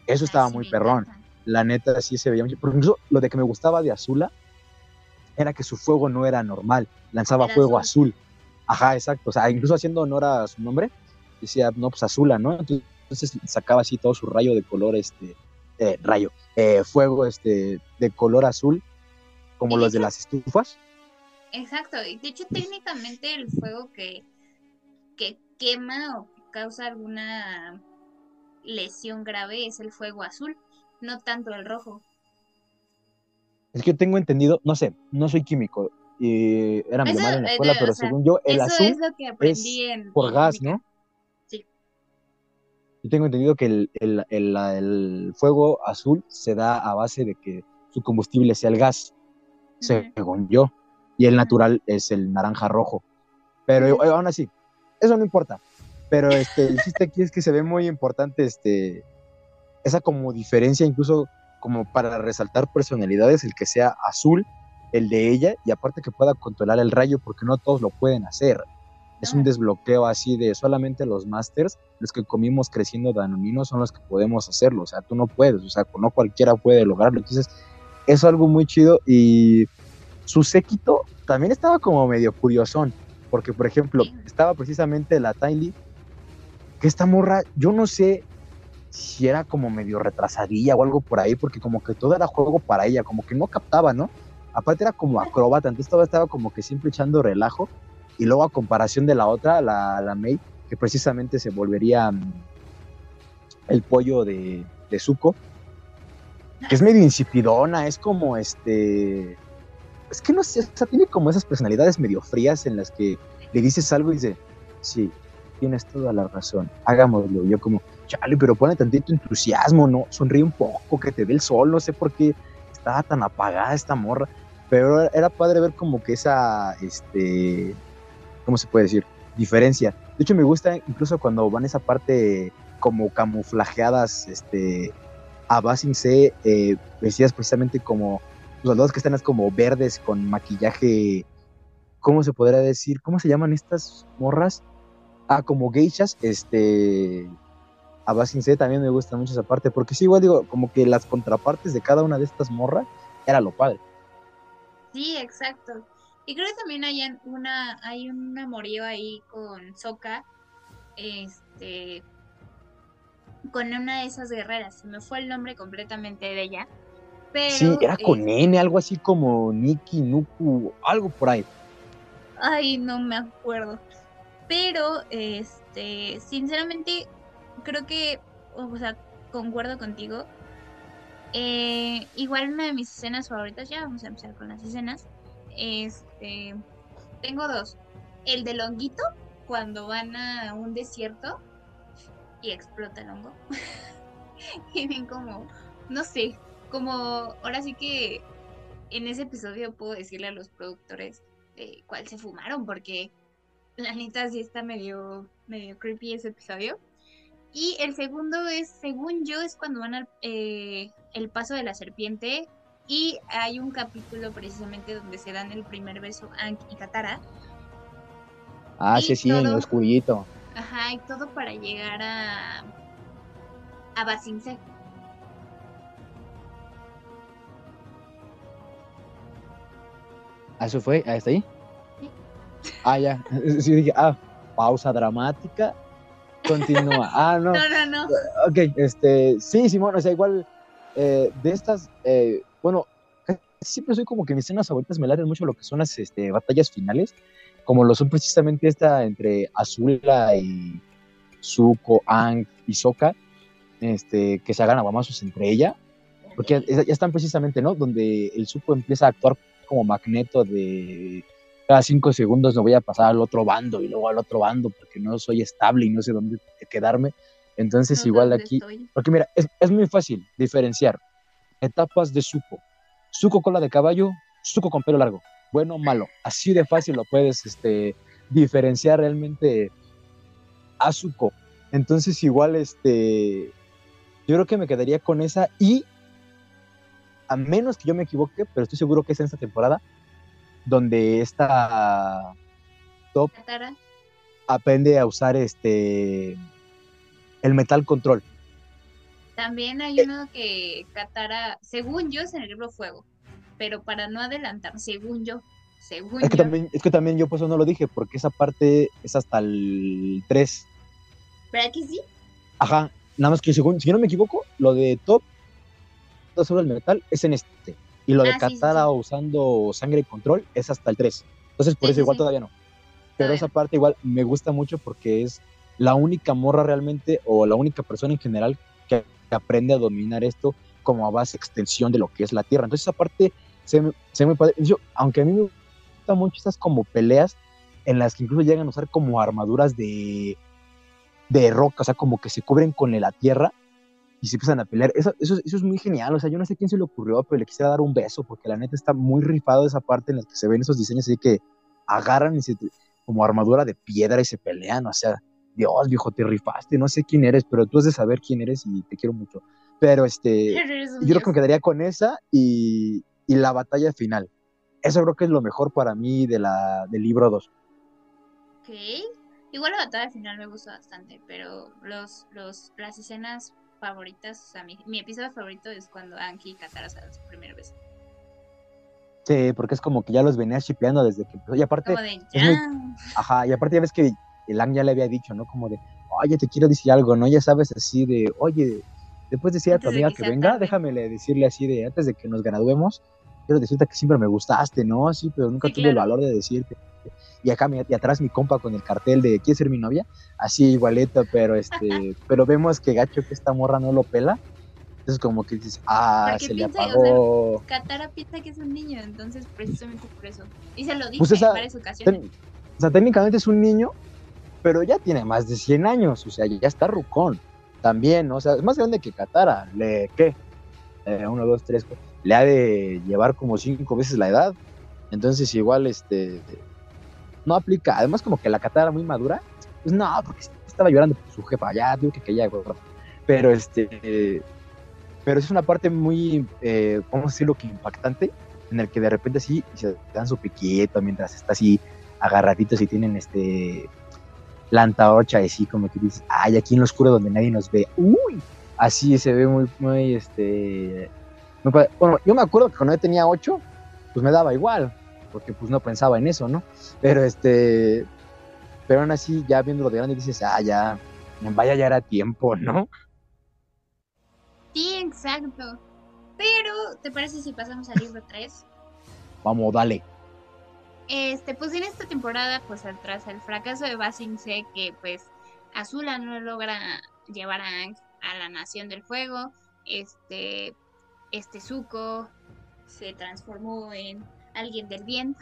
Eso estaba muy perrón. La neta sí se veía mucho. Por incluso lo de que me gustaba de Azula era que su fuego no era normal, lanzaba fuego azul. Ajá, exacto. O sea, incluso haciendo honor a su nombre, decía, no, pues Azula, ¿no? Entonces sacaba así todo su rayo de color, este, eh, rayo, eh, fuego, este, de color azul, como los de las estufas. Exacto, y de hecho técnicamente el fuego que, que quema o que causa alguna lesión grave es el fuego azul, no tanto el rojo. Es que tengo entendido, no sé, no soy químico, y era mi madre en la escuela, pero según yo, el azul es, lo que aprendí en, por gas, ¿no? Sí. Yo tengo entendido que el, el, el, fuego azul se da a base de que su combustible sea el gas, según yo y el natural es el naranja rojo. Pero aún así, eso no importa. Pero este, el chiste aquí es que se ve muy importante este, esa como diferencia, incluso como para resaltar personalidades, el que sea azul, el de ella, y aparte que pueda controlar el rayo, porque no todos lo pueden hacer. Es un desbloqueo así de solamente los masters, los que comimos creciendo danonino son los que podemos hacerlo. O sea, tú no puedes, o sea, no cualquiera puede lograrlo. Entonces, es algo muy chido y su séquito también estaba como medio curiosón, porque por ejemplo, estaba precisamente la Tiny, que esta morra, yo no sé si era como medio retrasadilla o algo por ahí, porque como que todo era juego para ella, como que no captaba, ¿no? Aparte era como acróbata, entonces todo estaba como que siempre echando relajo, y luego a comparación de la otra, la, la May, que precisamente se volvería mm, el pollo de, de Zuko, que es medio insipidona, es como este es que no sé, o sea, tiene como esas personalidades medio frías en las que le dices algo y dice, sí, tienes toda la razón, hagámoslo. Yo como, chale, pero pone tantito entusiasmo, ¿no? Sonríe un poco, que te ve el sol, no sé por qué estaba tan apagada esta morra. Pero era padre ver como que esa, este, ¿cómo se puede decir? Diferencia. De hecho, me gusta incluso cuando van esa parte como camuflajeadas, este, a Basing C, eh, vestidas precisamente como los soldados que están es como verdes con maquillaje, ¿cómo se podría decir? ¿Cómo se llaman estas morras? Ah, como geishas, este, a Basin C también me gusta mucho esa parte, porque sí, igual digo, como que las contrapartes de cada una de estas morras era lo padre. Sí, exacto. Y creo que también hay una, hay un amorío ahí con Soka, este, con una de esas guerreras, se me fue el nombre completamente de ella, sí, era con eh, N, algo así como Nikki, Nuku, algo por ahí. Ay, no me acuerdo. Pero, este, sinceramente, creo que, o sea, concuerdo contigo. Eh, igual una de mis escenas favoritas, ya vamos a empezar con las escenas. Este, tengo dos. El de Longuito, cuando van a un desierto y explota el hongo. y ven como, no sé, como ahora sí que en ese episodio puedo decirle a los productores cuál se fumaron, porque la neta sí está medio, medio creepy ese episodio. Y el segundo es, según yo, es cuando van al eh, el paso de la serpiente. Y hay un capítulo precisamente donde se dan el primer beso Ank y Katara. Ah, sí, sí, en el oscurito. Ajá, y todo para llegar a. a Basingse. ¿Ah, eso fue? ¿Ah, está ahí? Ah, ya. Sí, dije, ah, pausa dramática. Continúa. Ah, no. No, no, no. Ok, este, sí, Simón, o sea, igual eh, de estas, eh, bueno, siempre soy como que mis escenas favoritas me laten mucho lo que son las este, batallas finales, como lo son precisamente esta entre Azula y Zuko, Ang y Sokka, este, que se hagan aguamazos entre ella, porque ya están precisamente, ¿no? Donde el Zuko empieza a actuar como magneto de cada cinco segundos me voy a pasar al otro bando y luego al otro bando porque no soy estable y no sé dónde quedarme. Entonces, No igual aquí, estoy. porque mira, es, es muy fácil diferenciar etapas de Zuko. Zuko cola de caballo, Zuko con pelo largo. Bueno o malo. Así de fácil lo puedes este, diferenciar realmente a Zuko. Entonces, igual, este, yo creo que me quedaría con esa y, a menos que yo me equivoque, pero estoy seguro que es en esta temporada, donde esta Top aprende a usar este el metal control. También Eh. hay uno que Katara, según yo, es en el libro Fuego. Pero para no adelantar, según yo, según Es que yo. también, es que también yo por eso no lo dije, porque esa parte es hasta el 3. ¿Verdad que sí? Ajá, nada más que según, si no me equivoco, lo de Top sobre el metal es en este. Y lo de Ah, sí, sí, Katara sí. usando sangre y control es hasta el 3. Entonces por eso igual todavía no. Pero esa parte igual me gusta mucho porque es la única morra realmente o la única persona en general que, que aprende a dominar esto como a base extensión de lo que es la Tierra. Entonces esa parte se me, se me padre. Yo, aunque a mí me gustan mucho estas como peleas en las que incluso llegan a usar como armaduras de, de roca, o sea, como que se cubren con la tierra y se empiezan a pelear. Eso, eso, eso es muy genial, o sea, yo no sé quién se le ocurrió, pero le quisiera dar un beso porque la neta está muy rifado esa parte en la que se ven esos diseños así que agarran y se, como armadura de piedra y se pelean, o sea, Dios, viejo, te rifaste, no sé quién eres, pero tú has de saber quién eres y te quiero mucho. Pero este, yo creo que me quedaría con esa y, y la batalla final. Eso creo que es lo mejor para mí de la, del libro 2. Ok. Igual la batalla final me gustó bastante, pero los, los, las escenas favoritas, o sea, mi, mi episodio favorito es cuando Anki y Katara se dan su primera vez. Sí, porque es como que ya los venía shipeando desde que empezó. Y aparte, Como de ya. muy- ajá, y aparte ya ves que el ya le había dicho, ¿no? Como de, oye, te quiero decir algo, ¿no? Ya sabes, así de, oye, después decir a tu de amiga que venga, tarde. déjame le- decirle así de, antes de que nos graduemos, quiero decirte que siempre me gustaste, ¿no? Sí, pero nunca Sí, tuve el valor de decirte. Y acá, y atrás mi compa con el cartel de, ¿quieres ser mi novia? Así igualito, pero este, pero vemos que gacho que esta morra no lo pela. Entonces como que dices, ah, se le piensa, o sea, apagó. Katara piensa que es un niño, entonces precisamente por eso. Y se lo dije Pues esa- en varias ocasiones. Ten- o sea, técnicamente es un niño, pero ya tiene más de 100 años, o sea, ya está rucón. También, ¿no? o sea, es más grande que Katara. ¿Le qué? Eh, uno, dos, tres, cuatro. Le ha de llevar como cinco veces la edad. Entonces, igual, este. No aplica. Además, como que la Katara muy madura. Pues no, porque estaba llorando por su jefa. Ya, digo que, que. Pero, este. pero es una parte muy, eh, a decirlo que impactante, en el que de repente sí se dan su piquito mientras está así agarraditos y tienen este la antorcha así como que dices, ay, aquí en lo oscuro donde nadie nos ve, uy, así se ve muy, muy, este. Bueno, yo me acuerdo que cuando yo tenía ocho, pues me daba igual, porque pues no pensaba en eso, ¿no? Pero este, pero aún así, ya viéndolo de grande dices, ah, ya, vaya, ya era tiempo, ¿no? Sí, exacto. Pero, ¿te parece si pasamos al libro 3? Vamos, dale. Este, pues en esta temporada, pues tras el fracaso de Basing sé que pues Azula no logra llevar a Aang a la Nación del Fuego. Este, este Zuko se transformó en alguien del bien.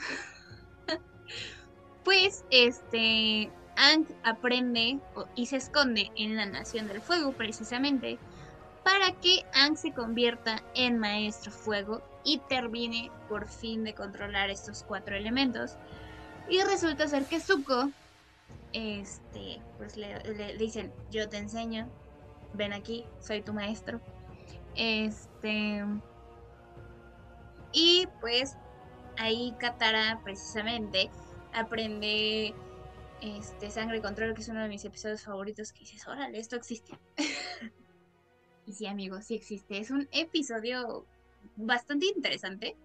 pues este Aang aprende y se esconde en la Nación del Fuego precisamente para que Aang se convierta en Maestro Fuego y termine por fin de controlar estos cuatro elementos. Y resulta ser que Zuko, este, pues le, le dicen, yo te enseño, ven aquí, soy tu maestro. Este, y pues ahí Katara precisamente aprende este Sangre Control, que es uno de mis episodios favoritos, que dices, órale, esto existe. y sí, amigos, sí existe. Es un episodio bastante interesante.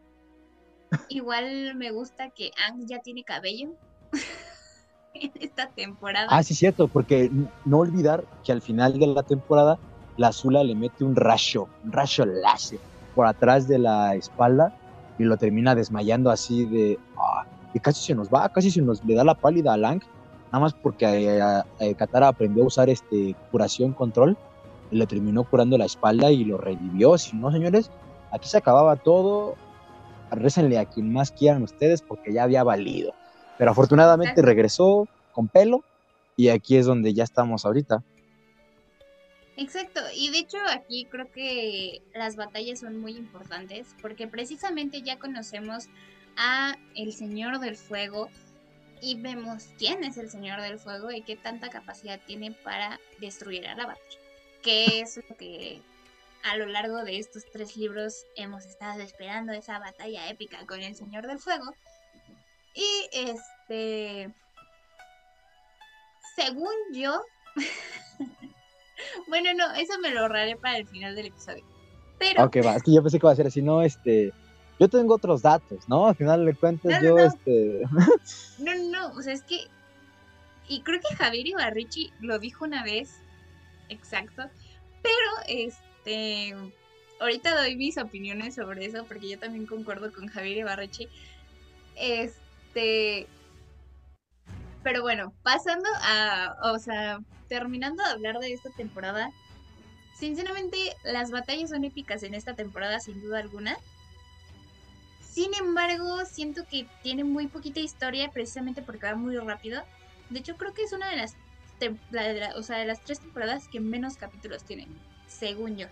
Igual me gusta que Ang ya tiene cabello en esta temporada. Ah, sí, cierto, porque no olvidar que al final de la temporada la Azula le mete un rayo, un rayo láser por atrás de la espalda y lo termina desmayando así de... ah, y casi se nos va, casi se nos le da la pálida a Lang, nada más porque eh, eh, Katara aprendió a usar este curación control y le terminó curando la espalda y lo revivió. Si no, señores, aquí se acababa todo. Récenle a quien más quieran ustedes porque ya había valido. Pero afortunadamente regresó con pelo y aquí es donde ya estamos ahorita. Exacto, y de hecho aquí creo que las batallas son muy importantes porque precisamente ya conocemos a el Señor del Fuego y vemos quién es el Señor del Fuego y qué tanta capacidad tiene para destruir al Avatar. Que es lo que a lo largo de estos tres libros hemos estado esperando esa batalla épica con el Señor del Fuego. Y este, según yo, bueno, no, eso me lo ahorraré para el final del episodio. Pero Ok, va, es que yo pensé que iba a ser así, no, este, yo tengo otros datos, ¿no? Al final de cuentas No, no, yo, no. este, No, no, no, o sea, es que. Y creo que Javier Ibarrichi lo dijo una vez, exacto, pero este. Ahorita doy mis opiniones sobre eso porque yo también concuerdo con Javier Ibarrichi. Este. Pero bueno, pasando a. O sea, terminando de hablar de esta temporada. Sinceramente, las batallas son épicas en esta temporada, sin duda alguna. Sin embargo, siento que tiene muy poquita historia precisamente porque va muy rápido. De hecho, creo que es una de las, la- o sea, de las tres temporadas que menos capítulos tienen, según yo.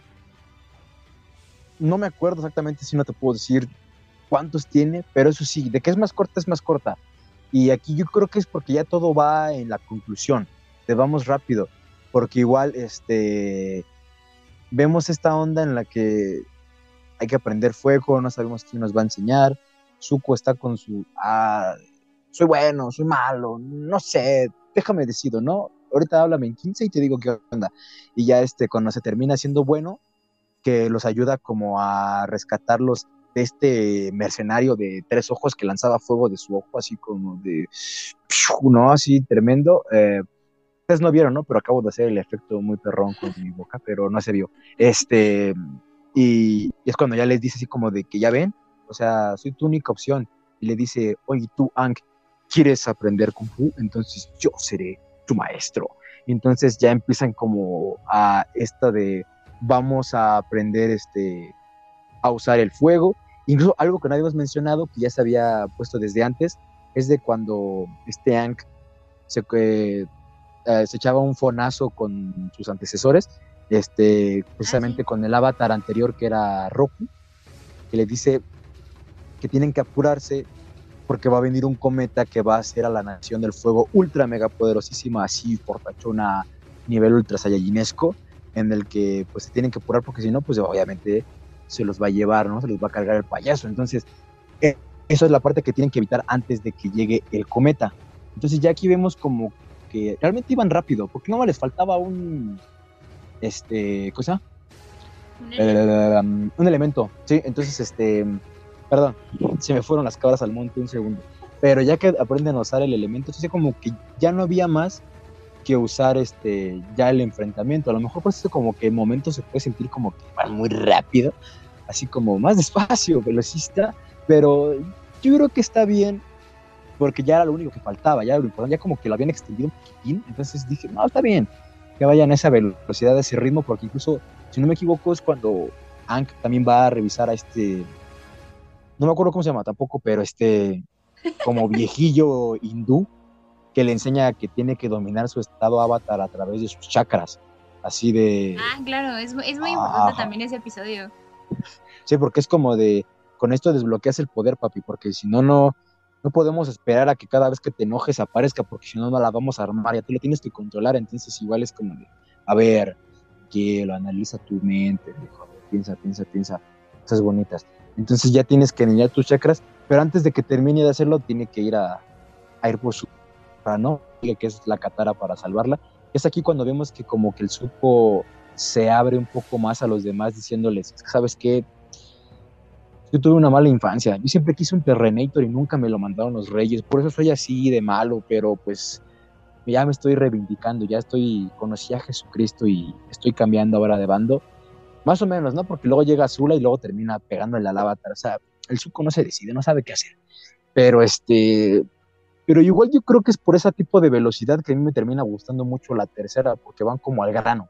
no me acuerdo exactamente si no te puedo decir cuántos tiene, pero eso sí, de que es más corta, es más corta. Y aquí yo creo que es porque ya todo va en la conclusión, te vamos rápido, porque igual, este, vemos esta onda en la que hay que aprender fuego, no sabemos quién nos va a enseñar, Zuko está con su, ah, soy bueno, soy malo, no sé, déjame decido, ¿no? Ahorita háblame en 15 y te digo qué onda. Y ya este, cuando se termina siendo bueno, que los ayuda como a rescatarlos de este mercenario de tres ojos que lanzaba fuego de su ojo, así como de, ¿no? Así tremendo. Eh, ustedes no vieron, ¿no? Pero acabo de hacer el efecto muy perrón con mi boca, pero no se vio. Este, y, y es cuando ya les dice así como de que ya ven, o sea, soy tu única opción. Y le dice, oye, tú, Ang, ¿quieres aprender Kung Fu? Entonces yo seré tu maestro. Y entonces ya empiezan como a esta de vamos a aprender este a usar el fuego. Incluso algo que no habíamos mencionado, que ya se había puesto desde antes, es de cuando este se, eh, eh, se echaba un fonazo con sus antecesores, este, precisamente sí. con el avatar anterior que era Roku, que le dice que tienen que apurarse porque va a venir un cometa que va a hacer a la nación del fuego ultra mega poderosísima, así fortachona, nivel ultra saiyajinesco, en el que pues se tienen que apurar porque si no, pues obviamente se los va a llevar, ¿no? Se los va a cargar el payaso. Entonces, eh, eso es la parte que tienen que evitar antes de que llegue el cometa. Entonces ya aquí vemos como que realmente iban rápido, porque no les faltaba un, este, cosa, Un eh, um, un elemento, sí, entonces, este, perdón, se me fueron las cabras al monte un segundo, pero ya que aprenden a usar el elemento, entonces como que ya no había más que usar este, ya el enfrentamiento, a lo mejor por eso como que en momentos se puede sentir como que van muy rápido, así como más despacio, velocista, pero yo creo que está bien, porque ya era lo único que faltaba, ya ya como que lo habían extendido un poquitín, entonces dije, no, está bien, que vayan a esa velocidad, a ese ritmo, porque incluso, si no me equivoco, es cuando Hank también va a revisar a este, no me acuerdo cómo se llama tampoco, pero este, como viejillo hindú, que le enseña que tiene que dominar su estado avatar a través de sus chakras, así de... Ah, claro, es, es muy importante también ese episodio. Sí, porque es como de, con esto desbloqueas el poder, papi, porque si no, no, no podemos esperar a que cada vez que te enojes aparezca, porque si no, no la vamos a armar, ya tú lo tienes que controlar, entonces igual es como de, a ver, que lo analiza tu mente, viejo, piensa, piensa, piensa, cosas bonitas. Entonces ya tienes que alinear tus chakras, pero antes de que termine de hacerlo, tiene que ir a, a ir por su para no que es la Katara para salvarla. Es aquí cuando vemos que como que el supo se abre un poco más a los demás diciéndoles, ¿sabes qué? Yo tuve una mala infancia. Yo siempre quise un Terrenator y nunca me lo mandaron los reyes. Por eso soy así de malo, pero pues ya me estoy reivindicando, ya estoy, conocí a Jesucristo y estoy cambiando ahora de bando. Más o menos, ¿no? Porque luego llega Azula y luego termina pegándole al avatar. O sea, el suco no se decide, no sabe qué hacer. Pero este, pero igual yo creo que es por ese tipo de velocidad que a mí me termina gustando mucho la tercera, porque van como al grano.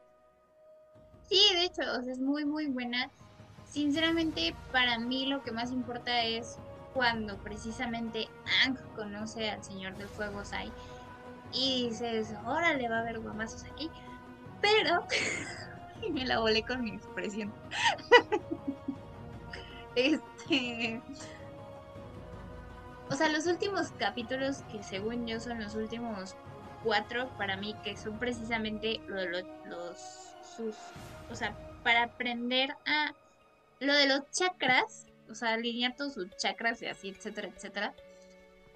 Sí, de hecho, es muy, muy buena. Sinceramente, para mí lo que más importa es cuando precisamente Ang conoce al Señor del Fuego Sai y dices, órale, va a haber guamazos aquí. Pero, me la volé con mi expresión. este. O sea, los últimos capítulos que según yo son los últimos cuatro para mí, que son precisamente lo los, los sus, o sea, para aprender a lo de los chakras, o sea, alinear todos sus chakras y así, etcétera, etcétera,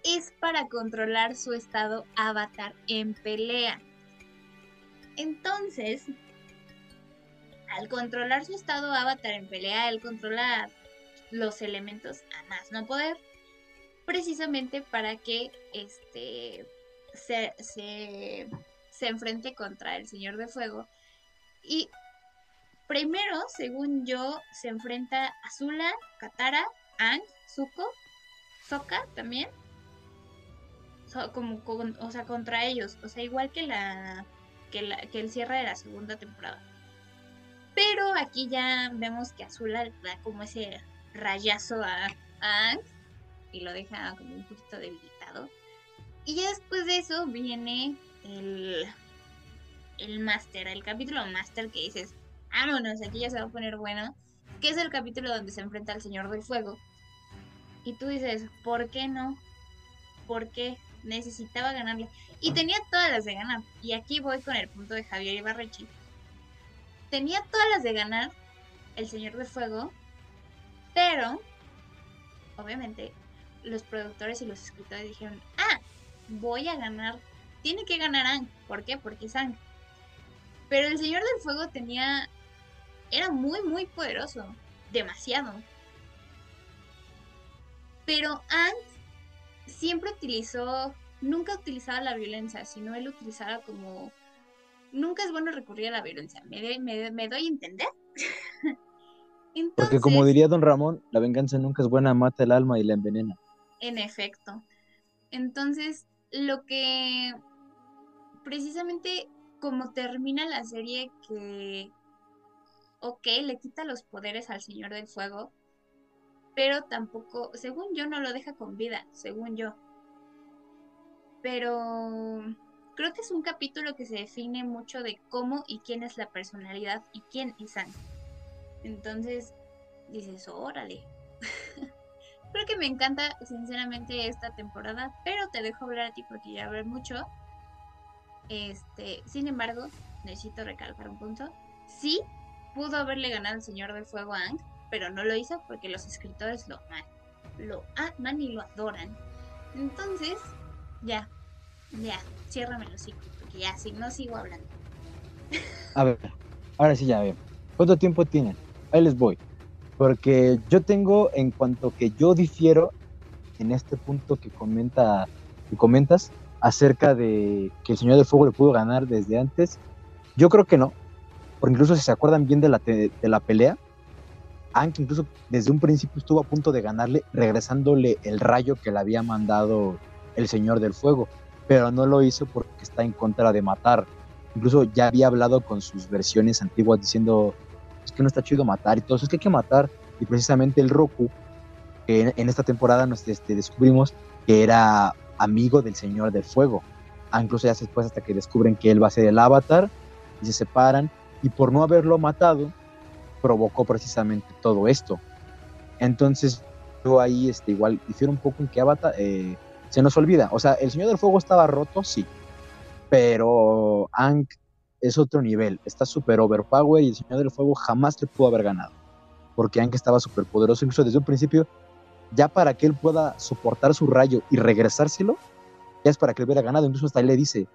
es para controlar su estado avatar en pelea. Entonces, al controlar su estado avatar en pelea, él controla los elementos a más no poder, precisamente para que este se, se, se enfrente contra el Señor de Fuego. Y Primero, según yo, se enfrenta a Zula, Katara, Ang, Zuko, Sokka también. como, o sea, contra ellos. O sea, igual que la, que la que el cierre de la segunda temporada. Pero aquí ya vemos que Azula da como ese rayazo a, Ang y lo deja como un poquito debilitado. Y ya después de eso viene el, el Master, el capítulo Master que dices, vámonos, aquí ya se va a poner bueno, que es el capítulo donde se enfrenta al Señor del Fuego. Y tú dices, ¿por qué no? ¿Por qué? Necesitaba ganarle. Y tenía todas las de ganar. Y aquí voy con el punto de Javier Ibarrechi. Tenía todas las de ganar el Señor del Fuego, pero, obviamente, los productores y los escritores dijeron, ah, voy a ganar, tiene que ganar Ang. ¿Por qué? Porque es Ang. Pero el Señor del Fuego tenía era muy, muy poderoso. Demasiado. Pero Ant siempre utilizó, nunca utilizaba la violencia, sino él utilizaba como... Nunca es bueno recurrir a la violencia. ¿Me doy, me, doy a entender? Porque como diría don Ramón, la venganza nunca es buena, mata el alma y la envenena. En efecto. Entonces, lo que precisamente como termina la serie que ok, le quita los poderes al Señor del Fuego, pero tampoco, según yo, no lo deja con vida, según yo. Pero creo que es un capítulo que se define mucho de cómo y quién es la personalidad y quién es Sam. Entonces, dices, órale. creo que me encanta, sinceramente, esta temporada, pero te dejo hablar a ti porque ya hablé mucho. Este, sin embargo, necesito recalcar un punto. Sí, pudo haberle ganado el Señor del Fuego a Ang, pero no lo hizo porque los escritores lo aman. Lo aman y lo adoran. Entonces, ya, ya, ciérrame los hijos, porque ya, si no sigo hablando. A ver, ahora sí ya veo. ¿Cuánto tiempo tienen? Ahí les voy. Porque yo tengo, en cuanto que yo difiero en este punto que comenta, que comentas, acerca de que el Señor del Fuego le pudo ganar desde antes, yo creo que no porque incluso si se acuerdan bien de la, de la pelea, Anki incluso desde un principio estuvo a punto de ganarle, regresándole el rayo que le había mandado el Señor del Fuego, pero no lo hizo porque está en contra de matar. Incluso ya había hablado con sus versiones antiguas diciendo, que no está chido matar y todo eso, es que hay que matar. Y precisamente el Roku, que en, esta temporada nos este, descubrimos que era amigo del Señor del Fuego. Ah, incluso ya después hasta que descubren que él va a ser el avatar y se separan y por no haberlo matado, provocó precisamente todo esto. Entonces, yo ahí este, igual difiero un poco en que Avatar eh, se nos olvida. O sea, el Señor del Fuego estaba roto, sí, pero Ang es otro nivel, está súper overpower y el Señor del Fuego jamás le pudo haber ganado, porque Ang estaba súper poderoso, incluso desde un principio, ya para que él pueda soportar su rayo y regresárselo, ya es para que él hubiera ganado, incluso hasta él le dice,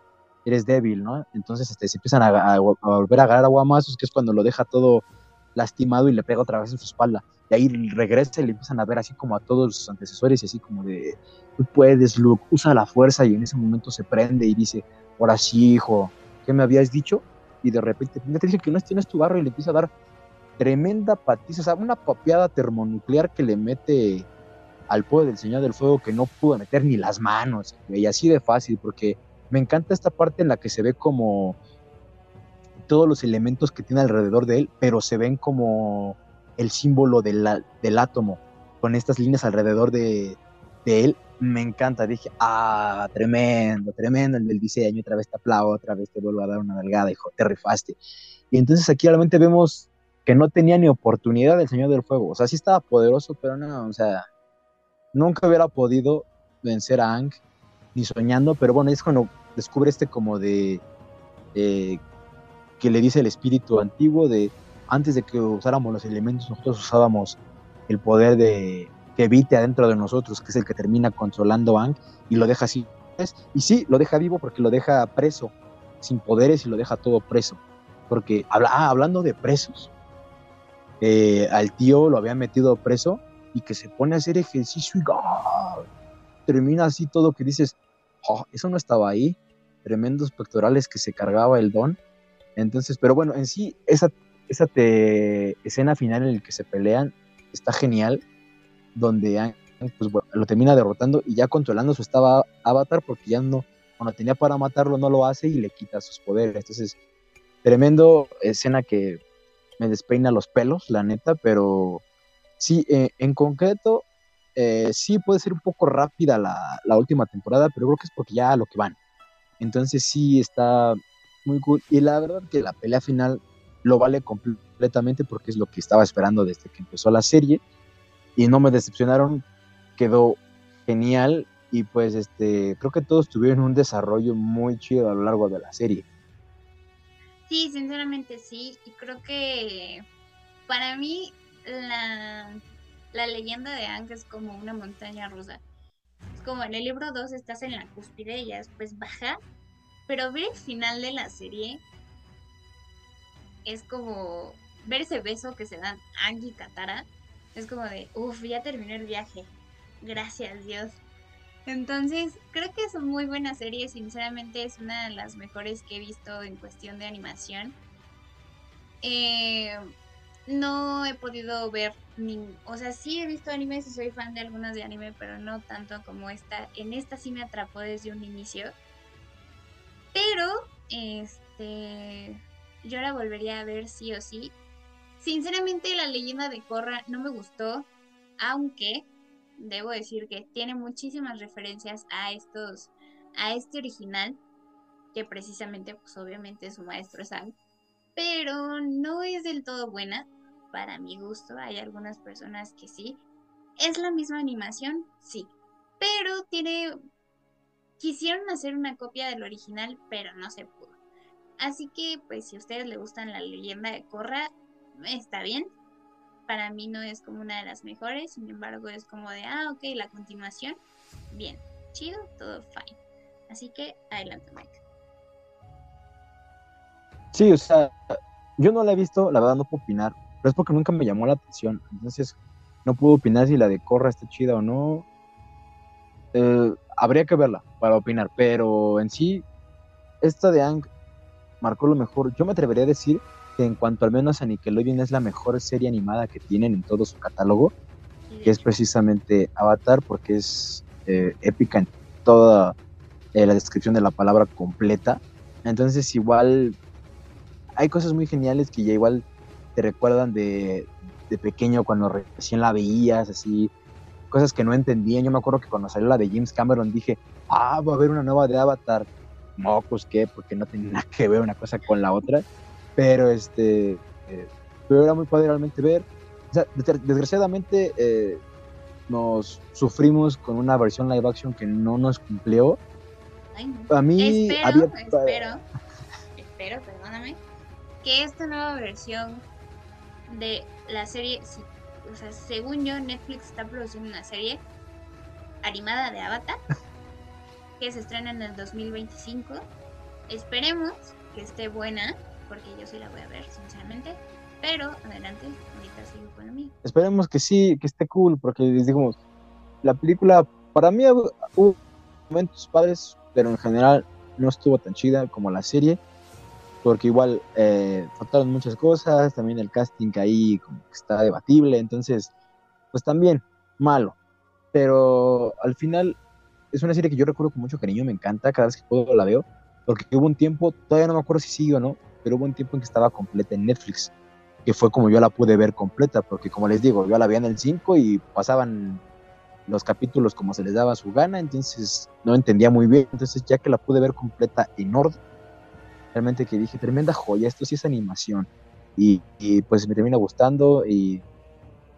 eres débil, ¿no? Entonces este, se empiezan a, a- a volver a agarrar a guamazos, que es cuando lo deja todo lastimado y le pega otra vez en su espalda. Y ahí regresa y le empiezan a ver así como a todos sus antecesores y así como de, tú puedes, Luke, usa la fuerza y en ese momento se prende y dice, ahora sí, hijo, ¿qué me habías dicho? Y de repente, te dije que no tienes tu barro y le empieza a dar tremenda patiza, o sea, una papeada termonuclear que le mete al poder del Señor del Fuego que no pudo meter ni las manos, güey, así de fácil, porque me encanta esta parte en la que se ve como todos los elementos que tiene alrededor de él, pero se ven como el símbolo del, del átomo, con estas líneas alrededor de, de él. Me encanta, dije, ah, tremendo, tremendo el del diseño, otra vez te aplaudo, otra vez te vuelvo a dar una nalgada, hijo, te rifaste. Y entonces aquí realmente vemos que no tenía ni oportunidad el Señor del Fuego, o sea, sí estaba poderoso, pero no, o sea, nunca hubiera podido vencer a Ang, ni soñando, pero bueno, es cuando descubre este como de, eh, que le dice el espíritu antiguo de antes de que usáramos los elementos, nosotros usábamos el poder de que evite adentro de nosotros, que es el que termina controlando a Ang y lo deja así. Y sí, lo deja vivo porque lo deja preso, sin poderes y lo deja todo preso. Porque ah, hablando de presos, eh, al tío lo habían metido preso y que se pone a hacer ejercicio y ¡ah! termina así todo que dices, "Oh, eso no estaba ahí, tremendos pectorales que se cargaba el don. Entonces, pero bueno, en sí, esa, esa te- escena final en la que se pelean está genial, donde Aang, pues, lo termina derrotando y ya controlando su estaba avatar porque ya no, cuando tenía para matarlo no lo hace y le quita sus poderes. Entonces, tremendo escena que me despeina los pelos, la neta, pero sí, eh, en concreto, eh, sí puede ser un poco rápida la, la última temporada, pero creo que es porque ya a lo que van. Entonces sí está muy cool. Y la verdad que la pelea final lo vale completamente porque es lo que estaba esperando desde que empezó la serie. Y no me decepcionaron, quedó genial. Y pues este, creo que todos tuvieron un desarrollo muy chido a lo largo de la serie. Sí, sinceramente sí. Y creo que para mí la, la leyenda de Aang es como una montaña rusa. Es como en el libro 2 estás en la cúspide y ya después baja. Pero ver el final de la serie es como ver ese beso que se dan Aang y Katara. Es como de, uff, ya terminó el viaje. Gracias Dios. Entonces, creo que es una muy buena serie. Sinceramente, es una de las mejores que he visto en cuestión de animación. Eh, no he podido ver, ni, o sea, sí he visto animes y soy fan de algunos de anime, pero no tanto como esta. En esta sí me atrapó desde un inicio. Pero, este, yo la volvería a ver sí o sí. Sinceramente, la leyenda de Korra no me gustó, aunque debo decir que tiene muchísimas referencias a estos, a este original, que precisamente, pues obviamente su maestro es Aang, pero no es del todo buena, para mi gusto, hay algunas personas que sí. ¿Es la misma animación? Sí, pero tiene, quisieron hacer una copia del original, pero no se pudo. Así que, pues si a ustedes les gustan la leyenda de Korra, está bien, para mí no es como una de las mejores, sin embargo es como de, ah, ok, la continuación, bien, chido, todo fine. Así que adelante, Mike. Sí, o sea, yo no la he visto, la verdad no puedo opinar, pero es porque nunca me llamó la atención. Entonces, no puedo opinar si la de Corra está chida o no. Eh, habría que verla para opinar, pero en sí, esta de Ang marcó lo mejor. Yo me atrevería a decir que en cuanto al menos a Nickelodeon es la mejor serie animada que tienen en todo su catálogo, que es precisamente Avatar, porque es eh, épica en toda eh, la descripción de la palabra completa. Entonces, igual hay cosas muy geniales que ya igual te recuerdan de, de pequeño cuando recién la veías, así, cosas que no entendían. Yo me acuerdo que cuando salió la de James Cameron dije, ah, va a haber una nueva de Avatar. No, pues qué, porque no tiene nada que ver una cosa con la otra. Pero este, eh, pero era muy padre realmente ver. O sea, des- desgraciadamente eh, nos sufrimos con una versión live action que no nos cumplió. ay, no. A mí Espero, había... espero, espero, perdóname, que esta nueva versión de la serie, o sea, según yo, Netflix está produciendo una serie animada de Avatar. que se estrena en el 2025. Esperemos que esté buena, porque yo sí la voy a ver, sinceramente. Pero adelante, ahorita sigo con lo mío. Esperemos que sí, que esté cool, porque les digo, la película para mí hubo momentos padres, pero en general no estuvo tan chida como la serie, porque igual eh, faltaron muchas cosas, también el casting ahí como que está debatible, entonces, pues también malo, pero al final es una serie que yo recuerdo con mucho cariño, me encanta, cada vez que puedo la veo, porque hubo un tiempo, todavía no me acuerdo si sigue o no, pero hubo un tiempo en que estaba completa en Netflix, que fue como yo la pude ver completa, porque como les digo, yo la veía en el 5 y pasaban los capítulos como se les daba su gana, entonces no entendía muy bien, entonces ya que la pude ver completa en orden, realmente que dije, tremenda joya, esto sí es animación, y, pues me termina gustando, y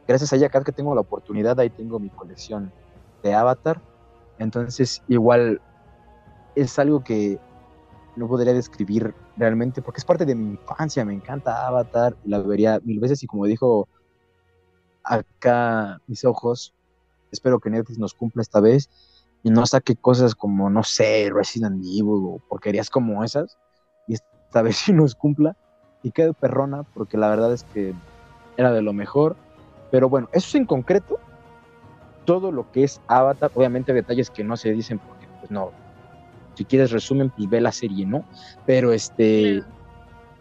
gracias a ella que tengo la oportunidad, ahí tengo mi colección de Avatar, entonces igual es algo que no podría describir realmente, porque es parte de mi infancia, me encanta Avatar, la vería mil veces, y como dijo acá mis ojos, espero que Netflix nos cumpla esta vez y no saque cosas como, no sé, Resident Evil o porquerías como esas, y esta vez sí nos cumpla y quede perrona, porque la verdad es que era de lo mejor. Pero bueno, eso es en concreto todo lo que es Avatar, obviamente detalles que no se dicen porque pues no, si quieres resumen, pues ve la serie, ¿no? Pero este,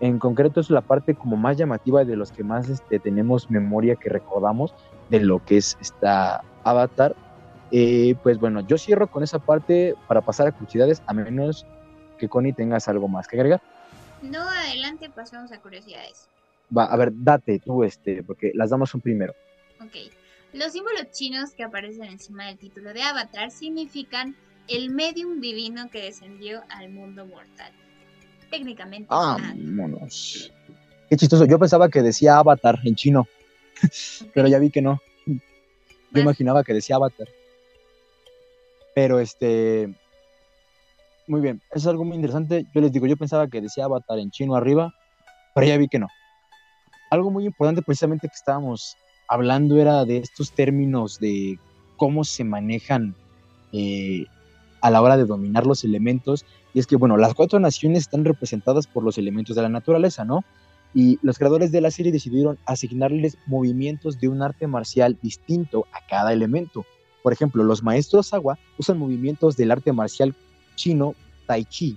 en concreto es la parte como más llamativa de los que más este, tenemos memoria que recordamos de lo que es esta Avatar. Eh, pues bueno, yo cierro con esa parte para pasar a curiosidades, a menos que Connie tengas algo más que agregar. No, adelante, pasamos a curiosidades. Va, a ver, date tú este, porque las damos un primero. Ok. Los símbolos chinos que aparecen encima del título de Avatar significan el medium divino que descendió al mundo mortal. Técnicamente. Ah, monos. Qué chistoso. Yo pensaba que decía Avatar en chino, pero ya vi que no. Yo imaginaba que decía Avatar. Pero este. Muy bien, es algo muy interesante. Yo les digo, yo pensaba que decía Avatar en chino arriba, pero ya vi que no. Algo muy importante precisamente que estábamos hablando era de estos términos de cómo se manejan eh, a la hora de dominar los elementos. Y es que, bueno, las cuatro naciones están representadas por los elementos de la naturaleza, ¿no? y los creadores de la serie decidieron asignarles movimientos de un arte marcial distinto a cada elemento. Por ejemplo, los maestros agua usan movimientos del arte marcial chino Tai Chi.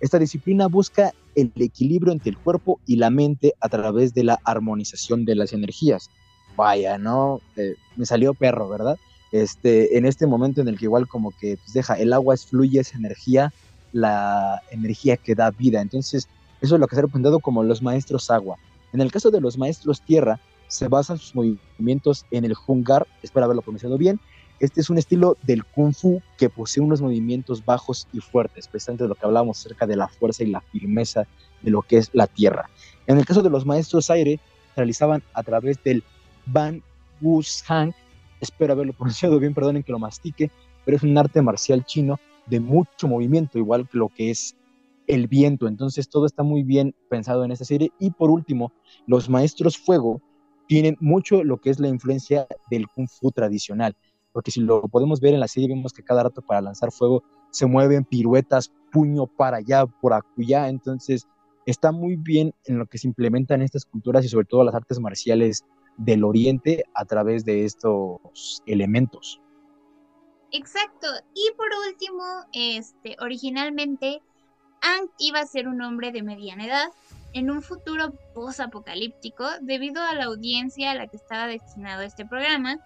Esta disciplina busca el equilibrio entre el cuerpo y la mente a través de la armonización de las energías. Vaya, ¿no? Eh, me salió perro, ¿verdad? Este, en este momento en el que igual como que pues, deja, el agua es fluye, es energía, la energía que da vida. Entonces, eso es lo que se ha representado como los maestros agua. En el caso de los maestros tierra, se basan sus movimientos en el Hungar, espero haberlo pronunciado bien. Este es un estilo del Kung Fu que posee unos movimientos bajos y fuertes, precisamente de lo que hablábamos acerca de la fuerza y la firmeza de lo que es la tierra. En el caso de los maestros aire, realizaban a través del Ban Wu Hang, espero haberlo pronunciado bien, perdonen que lo mastique, pero es un arte marcial chino de mucho movimiento, igual que lo que es el viento. Entonces todo está muy bien pensado en esta serie. Y por último, los maestros fuego tienen mucho lo que es la influencia del kung fu tradicional. Porque si lo podemos ver en la serie, vemos que cada rato para lanzar fuego se mueven piruetas, puño para allá, por acullá. Entonces está muy bien en lo que se implementan estas culturas y sobre todo las artes marciales del oriente a través de estos elementos. Exacto. Y por último, este, originalmente Ang iba a ser un hombre de mediana edad en un futuro post-apocalíptico debido a la audiencia a la que estaba destinado este programa,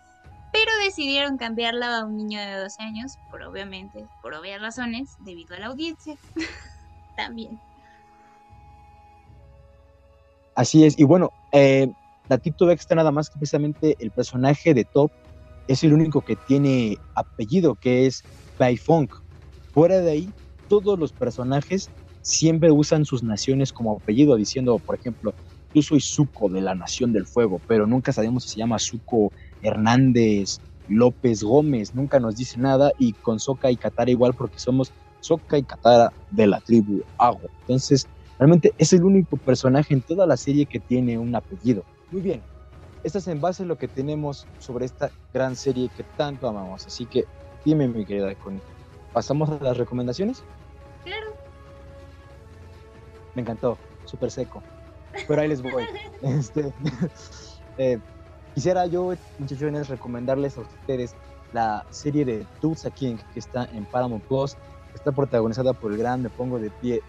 pero decidieron cambiarla a un niño de 12 años, por obviamente, por obvias razones, debido a la audiencia. También. Así es, y bueno, eh, datito extra nada más que precisamente el personaje de Top es el único que tiene apellido, que es Bai Fong. Fuera de ahí, todos los personajes siempre usan sus naciones como apellido, diciendo, por ejemplo, yo soy Zuko de la Nación del Fuego, pero nunca sabemos si se llama Zuko Hernández, López Gómez, nunca nos dice nada, y con Soka y Katara igual, porque somos Soka y Katara de la tribu Agua. Entonces, realmente es el único personaje en toda la serie que tiene un apellido. Muy bien, esto es en base a lo que tenemos sobre esta gran serie que tanto amamos, así que dime mi querida Connie. ¿Pasamos a las recomendaciones? Claro. Me encantó, súper seco. Pero ahí les voy. Este, eh, quisiera yo, muchachones, recomendarles a ustedes la serie de Tulsa King que está en Paramount Plus. Está protagonizada por el gran Me Pongo de Pie,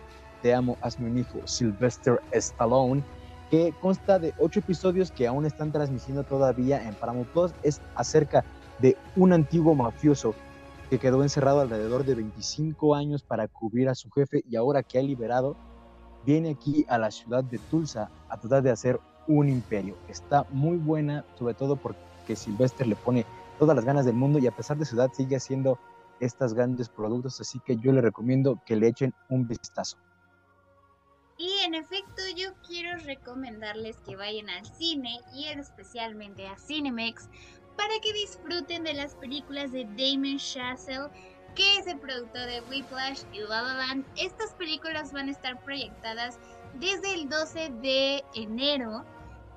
Te Amo, Hazme un Hijo, Sylvester Stallone, que consta de ocho episodios que aún están transmitiendo todavía en Paramount Plus. Es acerca de un antiguo mafioso que quedó encerrado alrededor de 25 años para cubrir a su jefe y ahora que ha liberado, viene aquí a la ciudad de Tulsa a tratar de hacer un imperio. Está muy buena, sobre todo porque Sylvester le pone todas las ganas del mundo y a pesar de su edad sigue haciendo estos grandes productos, así que yo le recomiendo que le echen un vistazo. En efecto, yo quiero recomendarles que vayan al cine y especialmente a Cinemex para que disfruten de las películas de Damon Chazelle, que es el productor de Whiplash y La La Land. Estas películas van a estar proyectadas desde el 12 de enero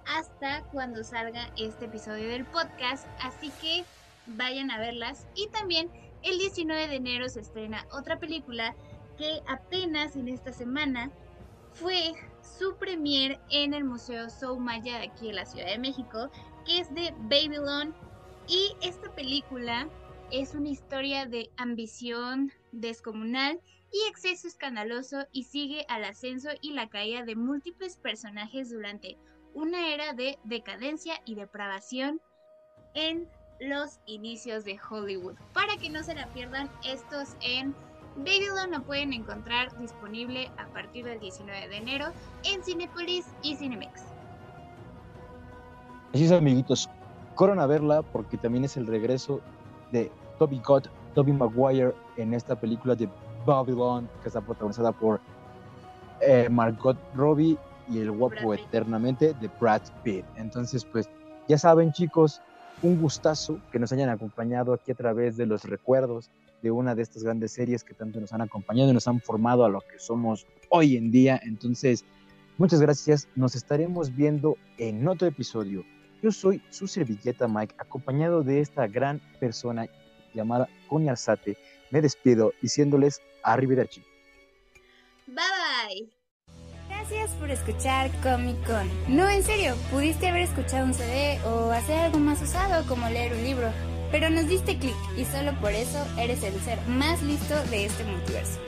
hasta cuando salga este episodio del podcast, así que vayan a verlas. Y también el 19 de enero se estrena otra película que apenas en esta semana fue su premier en el Museo Soumaya de aquí en la Ciudad de México, que es de Babylon. Y esta película es una historia de ambición descomunal y exceso escandaloso y sigue al ascenso y la caída de múltiples personajes durante una era de decadencia y depravación en los inicios de Hollywood. Para que no se la pierdan, estos en Babylon lo pueden encontrar disponible a partir del 19 de enero en Cinepolis y Cinemex. Así es, amiguitos. Corran a verla porque también es el regreso de Toby Gott, Toby Maguire en esta película de Babylon que está protagonizada por eh, Margot Robbie y el guapo eternamente de Brad Pitt. Entonces, pues ya saben chicos, un gustazo que nos hayan acompañado aquí a través de los recuerdos de una de estas grandes series que tanto nos han acompañado y nos han formado a lo que somos hoy en día. Entonces, muchas gracias. Nos estaremos viendo en otro episodio. Yo soy su servilleta Mike, acompañado de esta gran persona llamada Connie Arzate. Me despido diciéndoles arrivederci. Bye bye. Gracias por escuchar Comic Con. No, en serio, pudiste haber escuchado un CD o hacer algo más usado como leer un libro, pero nos diste clic y solo por eso eres el ser más listo de este multiverso.